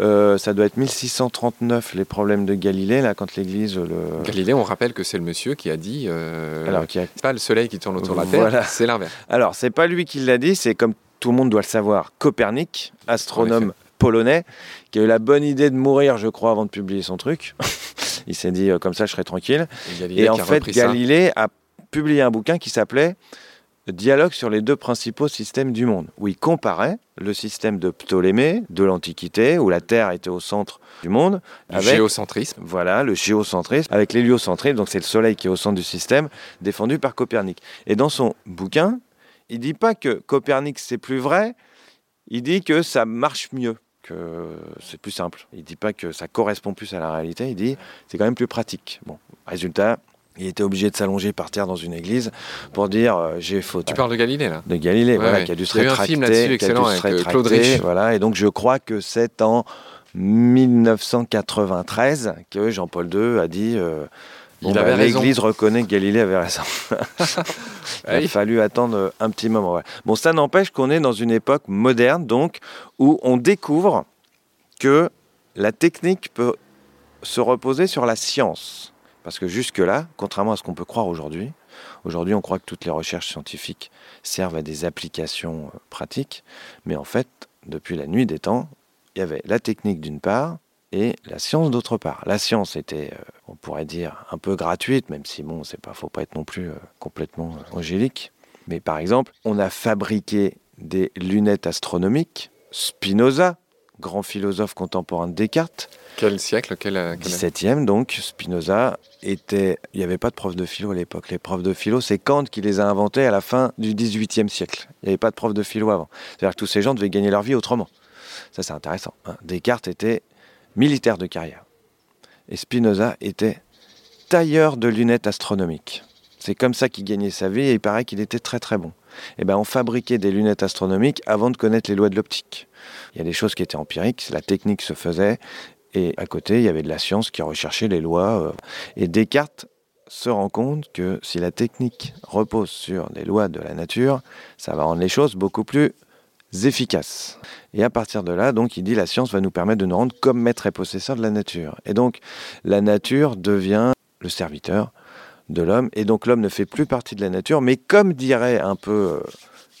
Euh, ça doit être 1639, les problèmes de Galilée, là, quand l'Église. Le... Galilée, on rappelle que c'est le monsieur qui a dit. Euh, Alors, qui a... C'est pas le soleil qui tourne autour de la Terre, c'est l'inverse. Alors, c'est pas lui qui l'a dit, c'est comme tout le monde doit le savoir, Copernic, astronome polonais, qui a eu la bonne idée de mourir, je crois, avant de publier son truc. (laughs) Il s'est dit, comme ça, je serai tranquille. Et, Et en fait, Galilée a publié un bouquin qui s'appelait Dialogue sur les deux principaux systèmes du monde, où il comparait le système de Ptolémée de l'Antiquité, où la Terre était au centre du monde. Le géocentrisme. Voilà, le géocentrisme, avec l'héliocentrisme, donc c'est le Soleil qui est au centre du système, défendu par Copernic. Et dans son bouquin, il dit pas que Copernic c'est plus vrai, il dit que ça marche mieux que c'est plus simple. Il dit pas que ça correspond plus à la réalité, il dit c'est quand même plus pratique. Bon, résultat, il était obligé de s'allonger par terre dans une église pour dire euh, j'ai faute. Tu parles de Galilée là De Galilée, voilà, qui a dû se rétracter. Il y a eu un film là-dessus excellent avec euh, Claude Rich. Voilà, et donc je crois que c'est en 1993 que Jean-Paul II a dit euh, bah, L'Église reconnaît que Galilée avait raison. (laughs) Il a fallu attendre un petit moment. Bon, ça n'empêche qu'on est dans une époque moderne, donc, où on découvre que la technique peut se reposer sur la science. Parce que jusque-là, contrairement à ce qu'on peut croire aujourd'hui, aujourd'hui on croit que toutes les recherches scientifiques servent à des applications euh, pratiques, mais en fait, depuis la nuit des temps, il y avait la technique d'une part et la science d'autre part. La science était, euh, on pourrait dire, un peu gratuite, même si bon, c'est pas, faut pas être non plus euh, complètement angélique. Mais par exemple, on a fabriqué des lunettes astronomiques. Spinoza, grand philosophe contemporain de Descartes, quel siècle quel, 17e, donc Spinoza était. Il n'y avait pas de prof de philo à l'époque. Les profs de philo, c'est Kant qui les a inventés à la fin du 18e siècle. Il n'y avait pas de prof de philo avant. C'est-à-dire que tous ces gens devaient gagner leur vie autrement. Ça, c'est intéressant. Hein. Descartes était militaire de carrière. Et Spinoza était tailleur de lunettes astronomiques. C'est comme ça qu'il gagnait sa vie et il paraît qu'il était très très bon. Et eh ben, on fabriquait des lunettes astronomiques avant de connaître les lois de l'optique. Il y a des choses qui étaient empiriques, la technique se faisait, et à côté, il y avait de la science qui recherchait les lois. Euh. Et Descartes se rend compte que si la technique repose sur les lois de la nature, ça va rendre les choses beaucoup plus efficaces. Et à partir de là, donc, il dit la science va nous permettre de nous rendre comme maître et possesseur de la nature. Et donc, la nature devient le serviteur de l'homme, et donc l'homme ne fait plus partie de la nature, mais comme dirait un peu euh,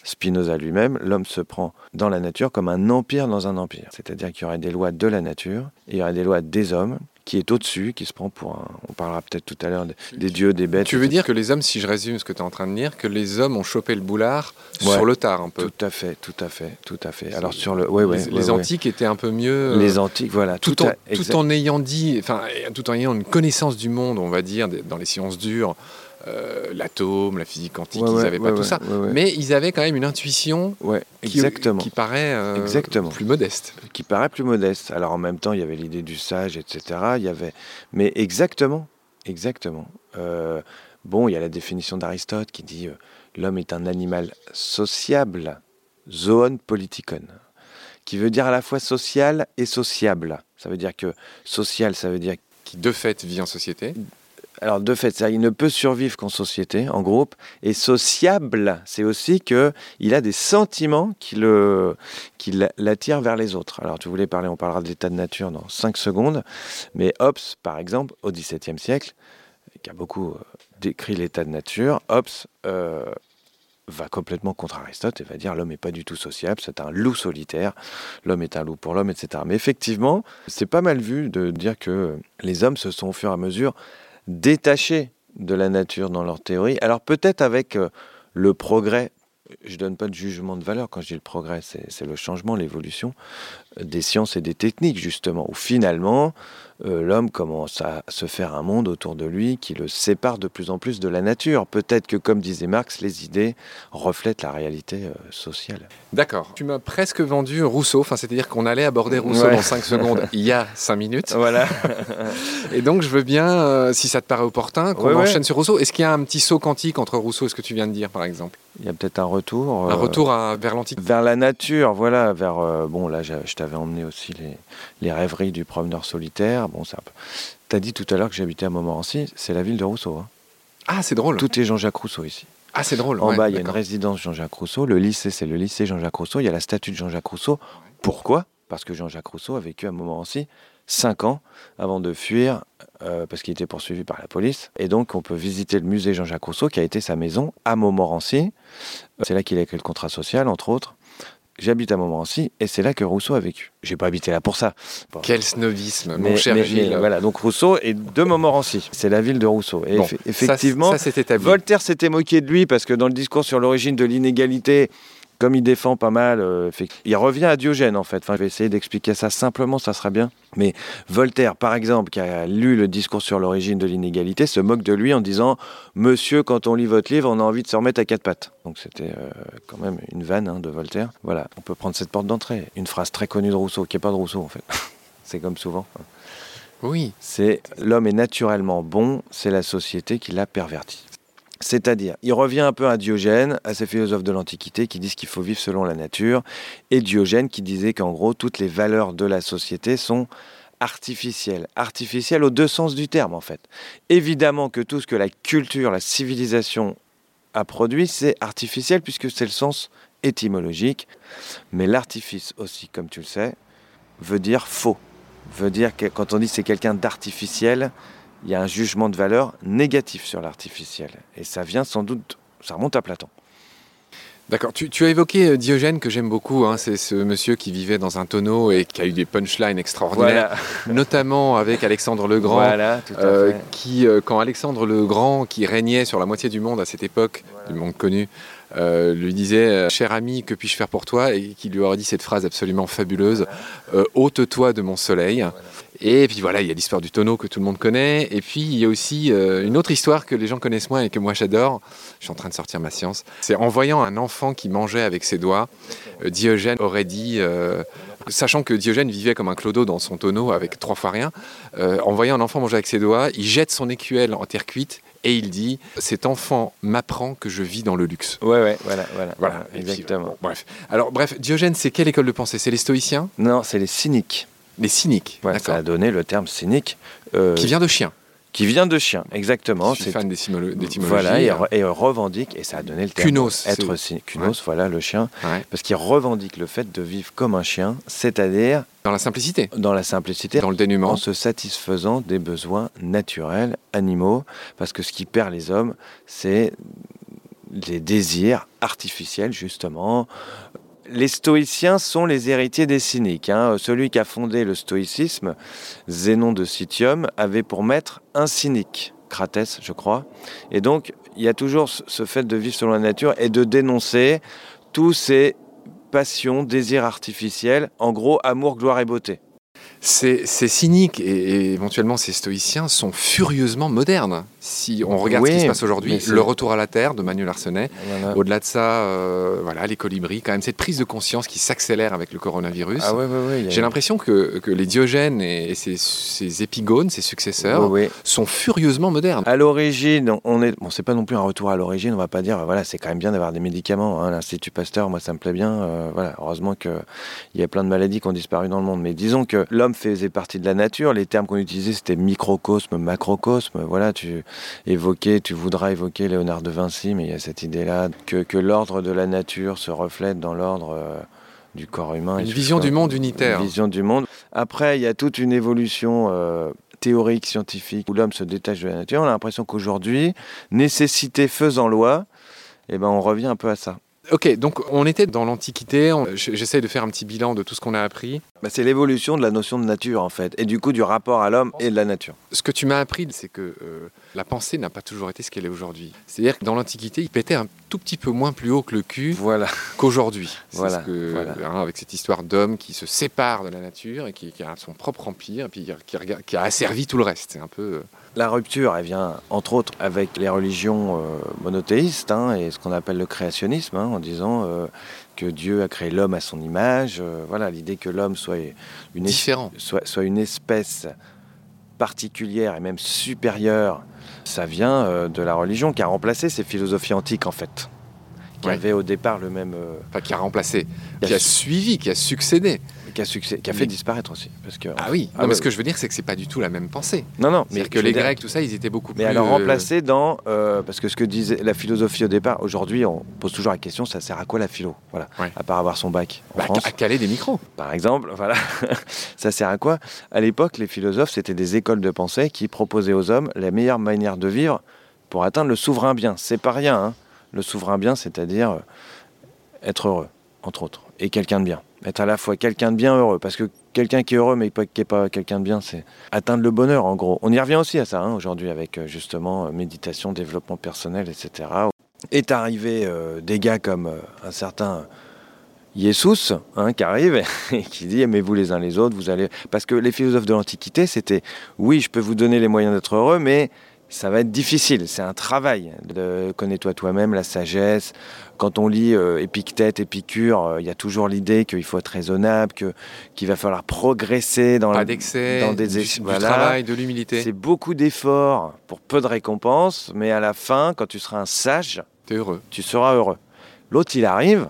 Spinoza lui-même, l'homme se prend dans la nature comme un empire dans un empire. C'est-à-dire qu'il y aurait des lois de la nature, il y aurait des lois des hommes, qui est au-dessus, qui se prend pour un... On parlera peut-être tout à l'heure des, dieux, des bêtes. Tu veux dire que les hommes, si je résume ce que tu es en train de dire, que les hommes ont chopé le boulard Ouais. sur le tard un peu Tout à fait, tout à fait, tout à fait. Alors sur le... Ouais, ouais, les, antiques étaient un peu mieux. euh, Les antiques, voilà. tout, en, tout en ayant dit, enfin, tout en ayant une connaissance du monde, on va dire, dans les sciences dures, euh, l'atome, la physique quantique, Ouais, ils ouais, n'avaient pas ouais, tout ça. Mais ils avaient quand même une intuition qui, exactement. qui paraît euh, Exactement. plus modeste. qui paraît plus modeste. Alors en même temps, il y avait l'idée du sage, etc. Il y avait, mais exactement, exactement. Euh, bon, il y a la définition d'Aristote qui dit l'homme est un animal sociable, zoon politikon, qui veut dire à la fois social et sociable. Ça veut dire que social, ça veut dire Qui de fait vit en société. Alors de fait, il ne peut survivre qu'en société, en groupe. Et sociable, c'est aussi que il a des sentiments qui le, qui l'a- l'attirent vers les autres. Alors tu voulais parler, on parlera de l'état de nature dans 5 secondes. Mais Hobbes, par exemple, au XVIIe siècle, qui a beaucoup euh, décrit l'état de nature, Hobbes euh, va complètement contre Aristote et va dire l'homme n'est pas du tout sociable, c'est un loup solitaire, l'homme est un loup pour l'homme, etc. Mais effectivement, c'est pas mal vu de dire que les hommes se sont au fur et à mesure détachés de la nature dans leur théorie. Alors peut-être avec euh, le progrès, je donne pas de jugement de valeur quand je dis le progrès, c'est le changement, l'évolution des sciences et des techniques justement, où finalement euh, l'homme commence à se faire un monde autour de lui qui le sépare de plus en plus de la nature. Peut-être que comme disait Marx, les idées reflètent la réalité euh, sociale. D'accord. Tu m'as presque vendu Rousseau, enfin, c'est-à-dire qu'on allait aborder Rousseau Ouais. dans 5 secondes (laughs) il y a 5 minutes. Voilà. Et donc, je veux bien, euh, si ça te paraît opportun, qu'on Ouais, ouais. enchaîne sur Rousseau. Est-ce qu'il y a un petit saut quantique entre Rousseau et ce que tu viens de dire, par exemple? Il y a peut-être un retour. Un retour à- vers l'antique vers la nature, voilà, vers bon là je t'avais emmené aussi les, les rêveries du promeneur solitaire. Bon ça, t'as dit tout à l'heure que j'habitais à Montmorency, c'est la ville de Rousseau. hein. Ah, c'est drôle. Tout est Jean-Jacques Rousseau ici. Ah, c'est drôle. En ouais, bas il y a une résidence Jean-Jacques Rousseau, le lycée c'est le lycée Jean-Jacques Rousseau, il y a la statue de Jean-Jacques Rousseau. Pourquoi? Parce que Jean-Jacques Rousseau a vécu à Montmorency cinq ans avant de fuir euh, parce qu'il était poursuivi par la police. Et donc on peut visiter le musée Jean-Jacques Rousseau qui a été sa maison à Montmorency. C'est là qu'il a écrit le contrat social entre autres. J'habite à Montmorency et c'est là que Rousseau a vécu. J'ai pas habité là pour ça. Bon. Quel snobisme, Mais, mon cher mais- mais Gilles. voilà, donc Rousseau est de Montmorency. C'est la ville de Rousseau. Et Bon, effectivement, ça. Voltaire s'était moqué de lui parce que dans le discours sur l'origine de l'inégalité, comme il défend pas mal, euh, fait- il revient à Diogène en fait. Enfin, je vais essayer d'expliquer ça simplement, ça sera bien. Mais Voltaire, par exemple, qui a lu le discours sur l'origine de l'inégalité, se moque de lui en disant Monsieur, quand on lit votre livre, on a envie de se remettre à quatre pattes. Donc c'était euh, quand même une vanne hein, de Voltaire. Voilà, on peut prendre cette porte d'entrée. Une phrase très connue de Rousseau, qui n'est pas de Rousseau en fait. (laughs) C'est comme souvent. Oui. C'est l'homme est naturellement bon, c'est la société qui l'a perverti. C'est-à-dire, il revient un peu à Diogène, à ces philosophes de l'Antiquité qui disent qu'il faut vivre selon la nature, et Diogène qui disait qu'en gros, toutes les valeurs de la société sont artificielles. Artificielles aux deux sens du terme, en fait. Évidemment que tout ce que la culture, la civilisation a produit, c'est artificiel, puisque c'est le sens étymologique. Mais l'artifice aussi, comme tu le sais, veut dire faux. Veut dire que quand on dit c'est quelqu'un d'artificiel, il y a un jugement de valeur négatif sur l'artificiel. Et ça vient sans doute, ça remonte à Platon. D'accord. Tu, tu as évoqué euh, Diogène, que j'aime beaucoup. hein. C'est ce monsieur qui vivait dans un tonneau et qui a eu des punchlines extraordinaires, (laughs) notamment avec Alexandre le Grand. Voilà, tout à Euh, fait. qui, euh, quand Alexandre le Grand, qui régnait sur la moitié du monde à cette époque, du monde connu, euh, lui disait Cher ami, que puis-je faire pour toi? Et qui lui aurait dit cette phrase absolument fabuleuse Ôte-toi de mon soleil. Et puis voilà, il y a l'histoire du tonneau que tout le monde connaît. Et puis il y a aussi euh, une autre histoire que les gens connaissent moins et que moi j'adore. Je suis en train de sortir ma science. C'est en voyant un enfant qui mangeait avec ses doigts, euh, Diogène aurait dit. euh, Sachant que Diogène vivait comme un clodo dans son tonneau avec trois fois rien, en voyant un enfant manger avec ses doigts, il jette son écuelle en terre cuite et il dit Cet enfant m'apprend que je vis dans le luxe. Ouais, ouais, voilà, voilà, Voilà, puis, exactement. bon, bref. Alors, bref, Diogène, c'est quelle école de pensée? C'est les stoïciens? Non, c'est les cyniques. Les cyniques, Ouais, ça a donné le terme cynique, euh, Qui vient de chien. Qui vient de chien, exactement. Je suis fan d'étymologie. Voilà, et, et, revendique, et ça a donné le terme. Kunos. Être Kunos, voilà, le chien. Parce qu'il revendique le fait de vivre comme un chien, c'est-à-dire. Dans la simplicité. Dans la simplicité. Dans le dénuement. En se satisfaisant des besoins naturels, animaux. Parce que ce qui perd les hommes, c'est les désirs artificiels, justement, les stoïciens sont les héritiers des cyniques. Hein. Celui qui a fondé le stoïcisme, Zénon de Citium, avait pour maître un cynique, Cratès, je crois. Et donc, il y a toujours ce fait de vivre selon la nature et de dénoncer tous ces passions, désirs artificiels, en gros, amour, gloire et beauté. Ces, cyniques et, éventuellement ces stoïciens sont furieusement modernes. Si on regarde ce qui se passe aujourd'hui, le retour à la Terre de Manuel Arsenet, au-delà de ça, euh, voilà, les colibris, quand même cette prise de conscience qui s'accélère avec le coronavirus. Ah J'ai l'impression que, les Diogènes et, ses, épigones, ses successeurs, sont furieusement modernes. À l'origine, on est, bon, c'est pas non plus un retour à l'origine. On va pas dire, voilà, c'est quand même bien d'avoir des médicaments. Hein. L'Institut Pasteur, moi, ça me plaît bien. Euh, voilà, heureusement qu'il y a plein de maladies qui ont disparu dans le monde. Mais disons que l'homme faisait partie de la nature. Les termes qu'on utilisait, c'était microcosme, macrocosme. Voilà, tu évoquais, tu voudras évoquer Léonard de Vinci, mais il y a cette idée-là que, que l'ordre de la nature se reflète dans l'ordre euh, du corps humain. Une vision du monde unitaire. Une vision du monde. Après, il y a toute une évolution euh, théorique, scientifique, où l'homme se détache de la nature. On a l'impression qu'aujourd'hui, nécessité faisant loi, eh ben, on revient un peu à ça. Ok, donc on était dans l'Antiquité, j'essaie de faire un petit bilan de tout ce qu'on a appris. Bah, c'est l'évolution de la notion de nature en fait, et du coup du rapport à l'homme et de la nature. Ce que tu m'as appris, c'est que euh, la pensée n'a pas toujours été ce qu'elle est aujourd'hui. C'est-à-dire que dans l'Antiquité, il pétait un tout petit peu moins plus haut que le cul voilà. qu'aujourd'hui. (laughs) Voilà, hein, avec cette histoire d'homme qui se sépare de la nature et qui, a son propre empire, et puis qui, qui, a asservi tout le reste. C'est un peu... Euh, la rupture, elle vient entre autres avec les religions euh, monothéistes hein, et ce qu'on appelle le créationnisme, hein, en disant euh, que Dieu a créé l'homme à son image. Euh, voilà, l'idée que l'homme soit une, soit, une espèce particulière et même supérieure, ça vient de la religion qui a remplacé ces philosophies antiques en fait, qui avaient au départ le même. Enfin, qui a remplacé, qui a suivi, qui a succédé qui a, succès, qui a fait disparaître aussi. Parce que, ah oui, ah mais ce que je veux dire, c'est que c'est pas du tout la même pensée. Non, non. Mais que les Grecs, tout ça, ils étaient beaucoup mais plus. Mais alors remplacé dans. Euh, parce que ce que disait la philosophie au départ, aujourd'hui, on pose toujours la question ça sert à quoi la philo? Voilà. À part avoir son bac. En bah, France, à caler des micros. Par exemple, voilà. (laughs) ça sert à quoi? À l'époque, les philosophes, c'était des écoles de pensée qui proposaient aux hommes la meilleure manière de vivre pour atteindre le souverain bien. C'est pas rien, hein. Le souverain bien, c'est-à-dire euh, être heureux, entre autres, et quelqu'un de bien être à la fois quelqu'un de bien heureux, parce que quelqu'un qui est heureux mais qui n'est pas quelqu'un de bien, c'est atteindre le bonheur en gros. On y revient aussi à ça hein, aujourd'hui avec euh, justement euh, méditation, développement personnel, etc. Est arrivé euh, des gars comme un certain Jesus hein, qui arrive (laughs) et qui dit aimez-vous les uns les autres, vous allez parce que les philosophes de l'Antiquité c'était oui je peux vous donner les moyens d'être heureux mais ça va être difficile, c'est un travail. De connais-toi toi-même, la sagesse. Quand on lit euh, Épictète, Épicure, euh, il y a toujours l'idée qu'il faut être raisonnable, que, qu'il va falloir progresser dans, Pas d'excès, dans des du, travail, de l'humilité. C'est beaucoup d'efforts pour peu de récompenses, mais à la fin, quand tu seras un sage, es heureux. tu seras heureux. L'autre, il arrive,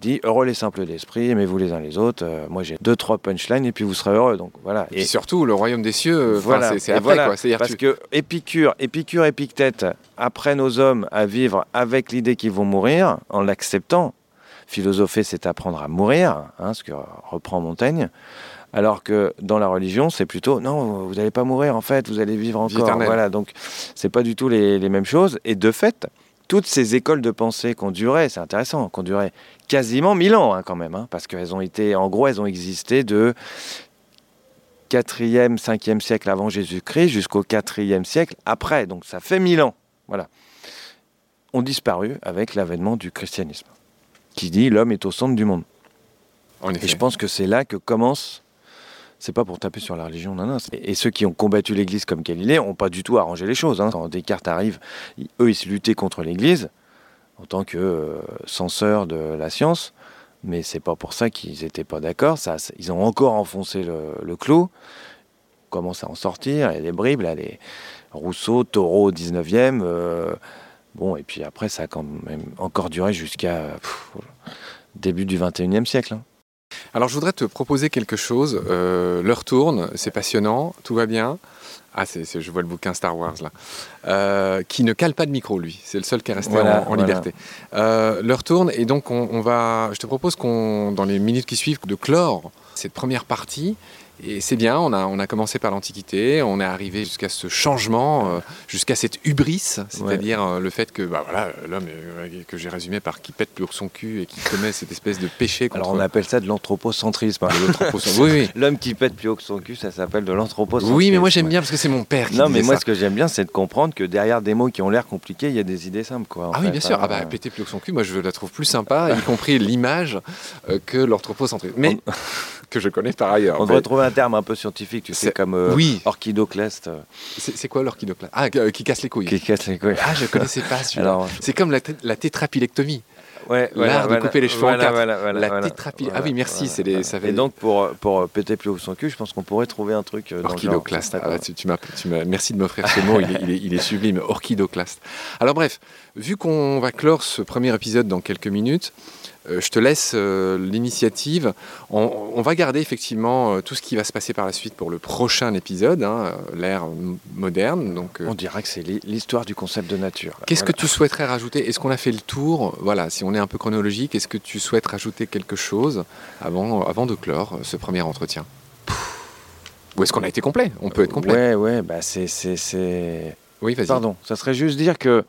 dit heureux les simples d'esprit, aimez-vous les uns les autres. Euh, moi j'ai deux trois punchlines et puis vous serez heureux. Donc voilà. Et, surtout le royaume des cieux, voilà, c'est après quoi. Parce que Épicure, Épicure, Épictète apprennent aux hommes à vivre avec l'idée qu'ils vont mourir en l'acceptant. Philosopher, c'est apprendre à mourir, hein, ce que reprend Montaigne. Alors que dans la religion, c'est plutôt non, vous n'allez pas mourir en fait, vous allez vivre encore. Voilà, donc c'est pas du tout les, les mêmes choses. Et de fait, toutes ces écoles de pensée qui ont duré, c'est intéressant, qui ont duré quasiment mille ans hein, quand même, hein, parce qu'elles ont été, en gros, elles ont existé de 4e, 5e siècle avant Jésus-Christ jusqu'au 4e siècle après, donc ça fait mille ans, voilà, ont disparu avec l'avènement du christianisme, qui dit l'homme est au centre du monde. Et je pense que c'est là que commence c'est pas pour taper sur la religion, non, non. Et ceux qui ont combattu l'Église comme Galilée n'ont pas du tout arrangé les choses. Hein. Quand Descartes arrive, eux, ils se luttaient contre l'Église en tant que euh, censeurs de la science, mais c'est pas pour ça qu'ils n'étaient pas d'accord. Ils ont encore enfoncé le, clou. Comment ça en sortir Il y a des bribes, les Rousseau, Taureau 19e. Euh, bon, et puis après, ça a quand même encore duré jusqu'à début du 21e siècle. Hein. Alors je voudrais te proposer quelque chose. Euh, l'heure tourne, c'est passionnant, tout va bien. Ah, je vois le bouquin Star Wars là. Euh, qui ne cale pas de micro, lui. C'est le seul qui est resté Voilà, en, en voilà. liberté. Euh, L'heure tourne et donc on, on va. Je te propose qu'on, dans les minutes qui suivent, de clore cette première partie. Et c'est bien, on a, on a commencé par l'Antiquité, on est arrivé jusqu'à ce changement, euh, jusqu'à cette hubris, c'est-à-dire euh, le fait que bah, voilà, l'homme euh, que j'ai résumé par qui pète plus haut que son cul et qui commet cette espèce de péché contre Alors on appelle ça de l'anthropocentrisme. Oui, oui. L'homme qui pète plus haut que son cul, ça s'appelle de l'anthropocentrisme. Oui, mais moi j'aime bien parce que c'est mon père qui Non, mais moi, ça. ce que j'aime bien, c'est de comprendre que derrière des mots qui ont l'air compliqués, il y a des idées simples, quoi. Ah oui, fait, bien sûr. hein. Ah bah, péter plus haut que son cul, moi je la trouve plus sympa, y compris l'image euh, que l'anthropocentrisme. Mais que je connais par ailleurs. On devrait trouver un terme un peu scientifique, tu sais, C'est- comme euh, Oui, orchidocleste, euh, c'est quoi l'orchidoclase Ah, euh, qui casse les couilles. qui casse les couilles. Ah, je connaissais pas (laughs) celui-là. C'est comme la, la tétrapilectomie. ouais, l'art de couper les cheveux en quatre. La Ah oui, merci, c'est les- ça fait- Et donc, pour, pour péter plus haut son cul, je pense qu'on pourrait trouver un truc euh. Orchidoclaste. Ah, tu, tu merci de m'offrir ce mot, il est, il est- il est sublime, orchidoclaste. Alors bref, vu qu'on va clore ce premier épisode dans quelques minutes, euh, je te laisse euh, l'initiative. On, on va garder effectivement euh, tout ce qui va se passer par la suite pour le prochain épisode, hein, euh, l'ère moderne. Donc, euh, On dirait que c'est l'hi- l'histoire du concept de nature. Qu'est-ce Voilà. que tu souhaiterais rajouter? Est-ce qu'on a fait le tour? Voilà, si on est un peu chronologique, est-ce que tu souhaites rajouter quelque chose avant, avant de clore euh, ce premier entretien? Ou est-ce qu'on a été complet? On peut être complet. Ouais, ouais, bah c'est. c'est- c'est- Oui, vas-y. Pardon, ça serait juste dire que.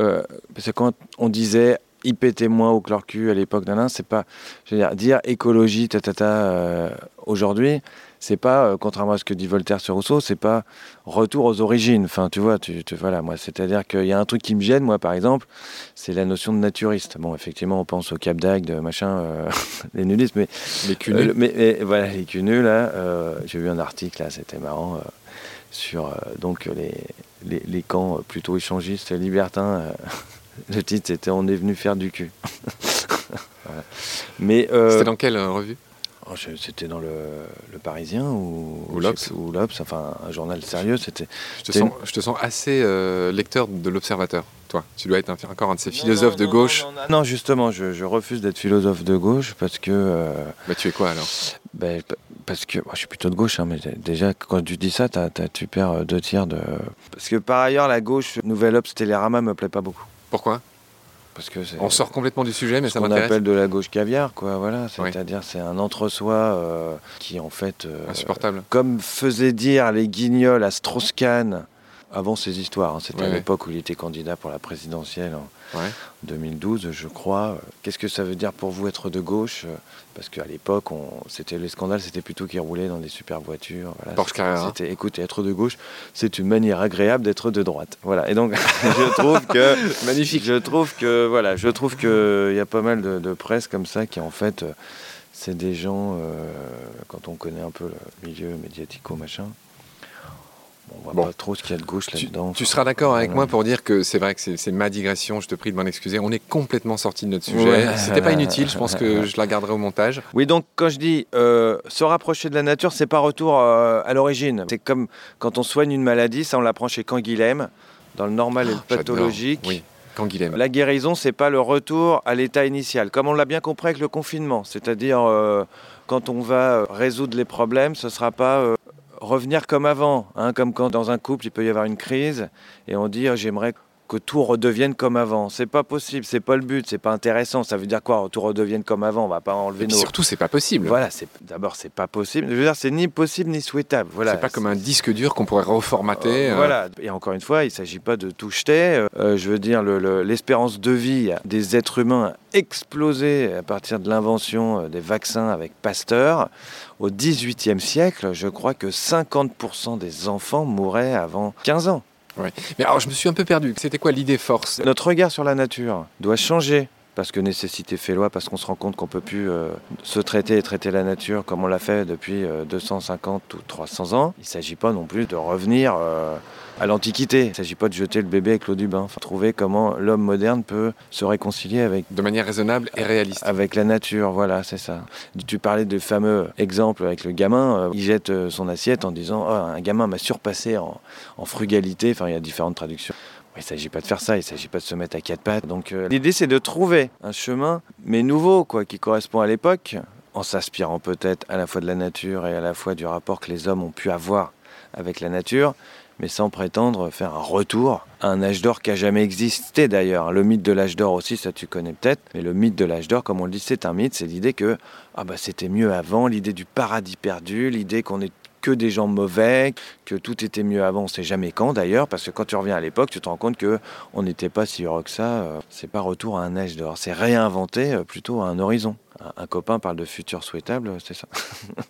euh, parce que quand on disait il pétait moins au leur cul à l'époque d'un c'est pas. Je veux dire, dire écologie, tatata, euh, aujourd'hui, c'est pas, euh, contrairement à ce que dit Voltaire sur Rousseau, c'est pas retour aux origines. Enfin, tu vois, tu, tu- voilà, moi, c'est-à-dire qu'il y a un truc qui me gêne, moi, par exemple, c'est la notion de naturiste. Bon, effectivement, on pense au Cap d'Agde, machin, euh, (laughs) les nudistes, mais Les nus. mais, mais voilà, les nus, là, j'ai vu un article, là, c'était marrant, sur donc les, les, les camps plutôt échangistes libertins. (laughs) le titre, c'était On est venu faire du cul. (laughs) Voilà. Mais euh, C'était dans quelle euh, revue? oh, c'était dans le, le Parisien ou, Ou l'Obs. plus, ou l'Obs, enfin un journal sérieux. C'était je te, sens, je te sens assez euh, lecteur de l'Observateur, toi. Tu dois être un- encore un de ces philosophes de gauche. Non, non, non, justement, je, je refuse d'être philosophe de gauche parce que. euh, Bah, tu es quoi alors? p- parce que moi, je suis plutôt de gauche, hein, mais déjà quand tu dis ça, t'as- t'as- tu perds deux tiers de. Parce que par ailleurs, la gauche, Nouvelle Obs, Télérama me plaît pas beaucoup. Pourquoi? Parce que c'est On sort complètement du sujet, mais ce ça m'intéresse. appelle de la gauche caviar, quoi. Voilà, Oui. c'est-à-dire c'est un entre-soi euh, qui en fait, euh, Insupportable. comme faisait dire les Guignols à Strauss-Kahn avant ces histoires. hein, C'était à l'époque où il était candidat pour la présidentielle en Ouais. 2012, je crois. Euh, Qu'est-ce que ça veut dire pour vous être de gauche? Euh, Parce qu'à l'époque, c'était les scandales, c'était plutôt qu'ils roulaient dans des super voitures. Voilà, Porsche Carrera. C'était, écoute, être de gauche, c'est une manière agréable d'être de droite. Voilà. Et donc, (laughs) je trouve que (laughs) Magnifique. je trouve que voilà, je trouve que il y a pas mal de, de presse comme ça qui en fait, euh, c'est des gens euh, quand on connaît un peu le milieu médiatico machin. On voit Bon. pas trop ce qu'il y a de gauche là-dedans. tu seras d'accord avec moi pour dire que c'est vrai que c'est ma digression, je te prie de m'en excuser. On est complètement sorti de notre sujet. Ouais. C'était pas inutile, je pense que (laughs) je la garderai au montage. Oui, donc quand je dis euh, se rapprocher de la nature, c'est pas retour euh, à l'origine. C'est comme quand on soigne une maladie, ça on l'apprend chez Canguilhem, dans le normal et le Ah, pathologique. Oui, Canguilhem. La guérison, c'est pas le retour à l'état initial, comme on l'a bien compris avec le confinement. C'est-à-dire, euh, quand on va résoudre les problèmes, ce sera pas revenir comme avant, hein, comme quand dans un couple il peut y avoir une crise et on dit euh, j'aimerais que tout redevienne comme avant. C'est pas possible, c'est pas le but, c'est pas intéressant. Ça veut dire quoi Tout redevienne comme avant, on va pas enlever Et nos. surtout, c'est pas possible. Voilà, c'est d'abord c'est pas possible. Je veux dire, c'est ni possible ni souhaitable. Voilà. c'est pas comme un disque dur qu'on pourrait reformater. Euh, euh, Voilà. Et encore une fois, il s'agit pas de tout jeter. Euh, je veux dire, le- le- l'espérance de vie des êtres humains a explosé à partir de l'invention euh, des vaccins avec Pasteur. Au XVIIIe siècle, je crois que 50% des enfants mouraient avant 15 ans. Mais alors, je me suis un peu perdu. C'était quoi l'idée force? Notre regard sur la nature doit changer. Parce que nécessité fait loi, parce qu'on se rend compte qu'on ne peut plus euh, se traiter et traiter la nature comme on l'a fait depuis euh, 250 ou 300 ans. Il ne s'agit pas non plus de revenir euh, à l'Antiquité. Il ne s'agit pas de jeter le bébé avec l'eau du bain. Enfin, trouver comment l'homme moderne peut se réconcilier avec, De manière raisonnable et réaliste. avec la nature. Voilà, c'est ça. Tu parlais du fameux exemple avec le gamin. euh, il jette euh, son assiette en disant Oh, Un gamin m'a surpassé en, en frugalité. Enfin, il y a différentes traductions. Il ne s'agit pas de faire ça, il ne s'agit pas de se mettre à quatre pattes. Donc euh, l'idée c'est de trouver un chemin, mais nouveau, quoi, qui correspond à l'époque, en s'inspirant peut-être à la fois de la nature et à la fois du rapport que les hommes ont pu avoir avec la nature, mais sans prétendre faire un retour à un âge d'or qui a jamais existé d'ailleurs. Le mythe de l'âge d'or aussi, ça tu connais peut-être, mais le mythe de l'âge d'or, comme on le dit, c'est un mythe, c'est l'idée que ah bah c'était mieux avant, l'idée du paradis perdu, l'idée qu'on est que des gens mauvais, que tout était mieux avant, on sait jamais quand d'ailleurs, parce que quand tu reviens à l'époque, tu te rends compte que on n'était pas si heureux que ça. euh, C'est pas retour à un âge d'or, c'est réinventer euh, plutôt un horizon. Un- copain parle de futur souhaitable, c'est ça.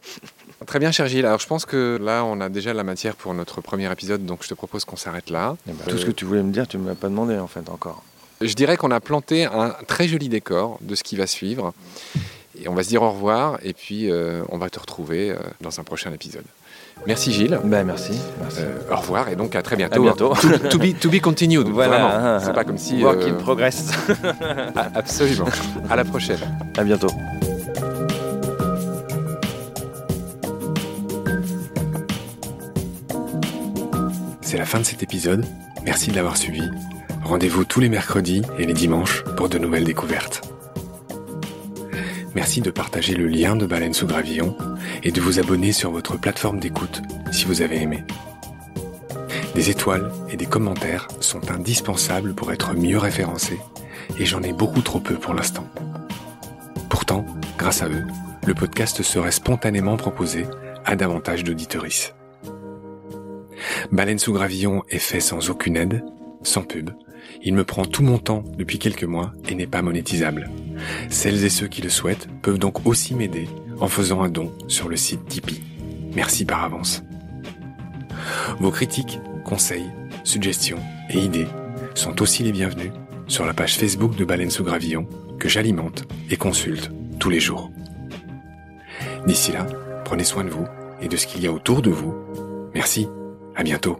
(laughs) Très bien, cher Gilles. Alors, je pense que là, on a déjà la matière pour notre premier épisode, donc je te propose qu'on s'arrête là. Eh ben, Tout ce que tu voulais me dire, tu me l'as pas demandé en fait encore. Je dirais qu'on a planté un très joli décor de ce qui va suivre. Et on va se dire au revoir, et puis euh, on va te retrouver euh, dans un prochain épisode. Merci Gilles. Ben merci. merci. Euh, au revoir et donc à très bientôt. À bientôt. To, to be, to be continued. Voilà, vraiment. hein, C'est pas comme si. Voir euh, qu'il progresse. (laughs) ah, absolument. à la prochaine. à bientôt. C'est la fin de cet épisode. Merci de l'avoir suivi. Rendez-vous tous les mercredis et les dimanches pour de nouvelles découvertes. Merci de partager le lien de Baleine sous Gravillon et de vous abonner sur votre plateforme d'écoute si vous avez aimé. Des étoiles et des commentaires sont indispensables pour être mieux référencés et j'en ai beaucoup trop peu pour l'instant. Pourtant, grâce à eux, le podcast serait spontanément proposé à davantage d'auditories. Baleine sous gravillon est fait sans aucune aide, sans pub. Il me prend tout mon temps depuis quelques mois et n'est pas monétisable. Celles et ceux qui le souhaitent peuvent donc aussi m'aider en faisant un don sur le site Tipeee. Merci par avance. Vos critiques, conseils, suggestions et idées sont aussi les bienvenus sur la page Facebook de Baleine sous gravillon que j'alimente et consulte tous les jours. D'ici là, prenez soin de vous et de ce qu'il y a autour de vous. Merci. À bientôt.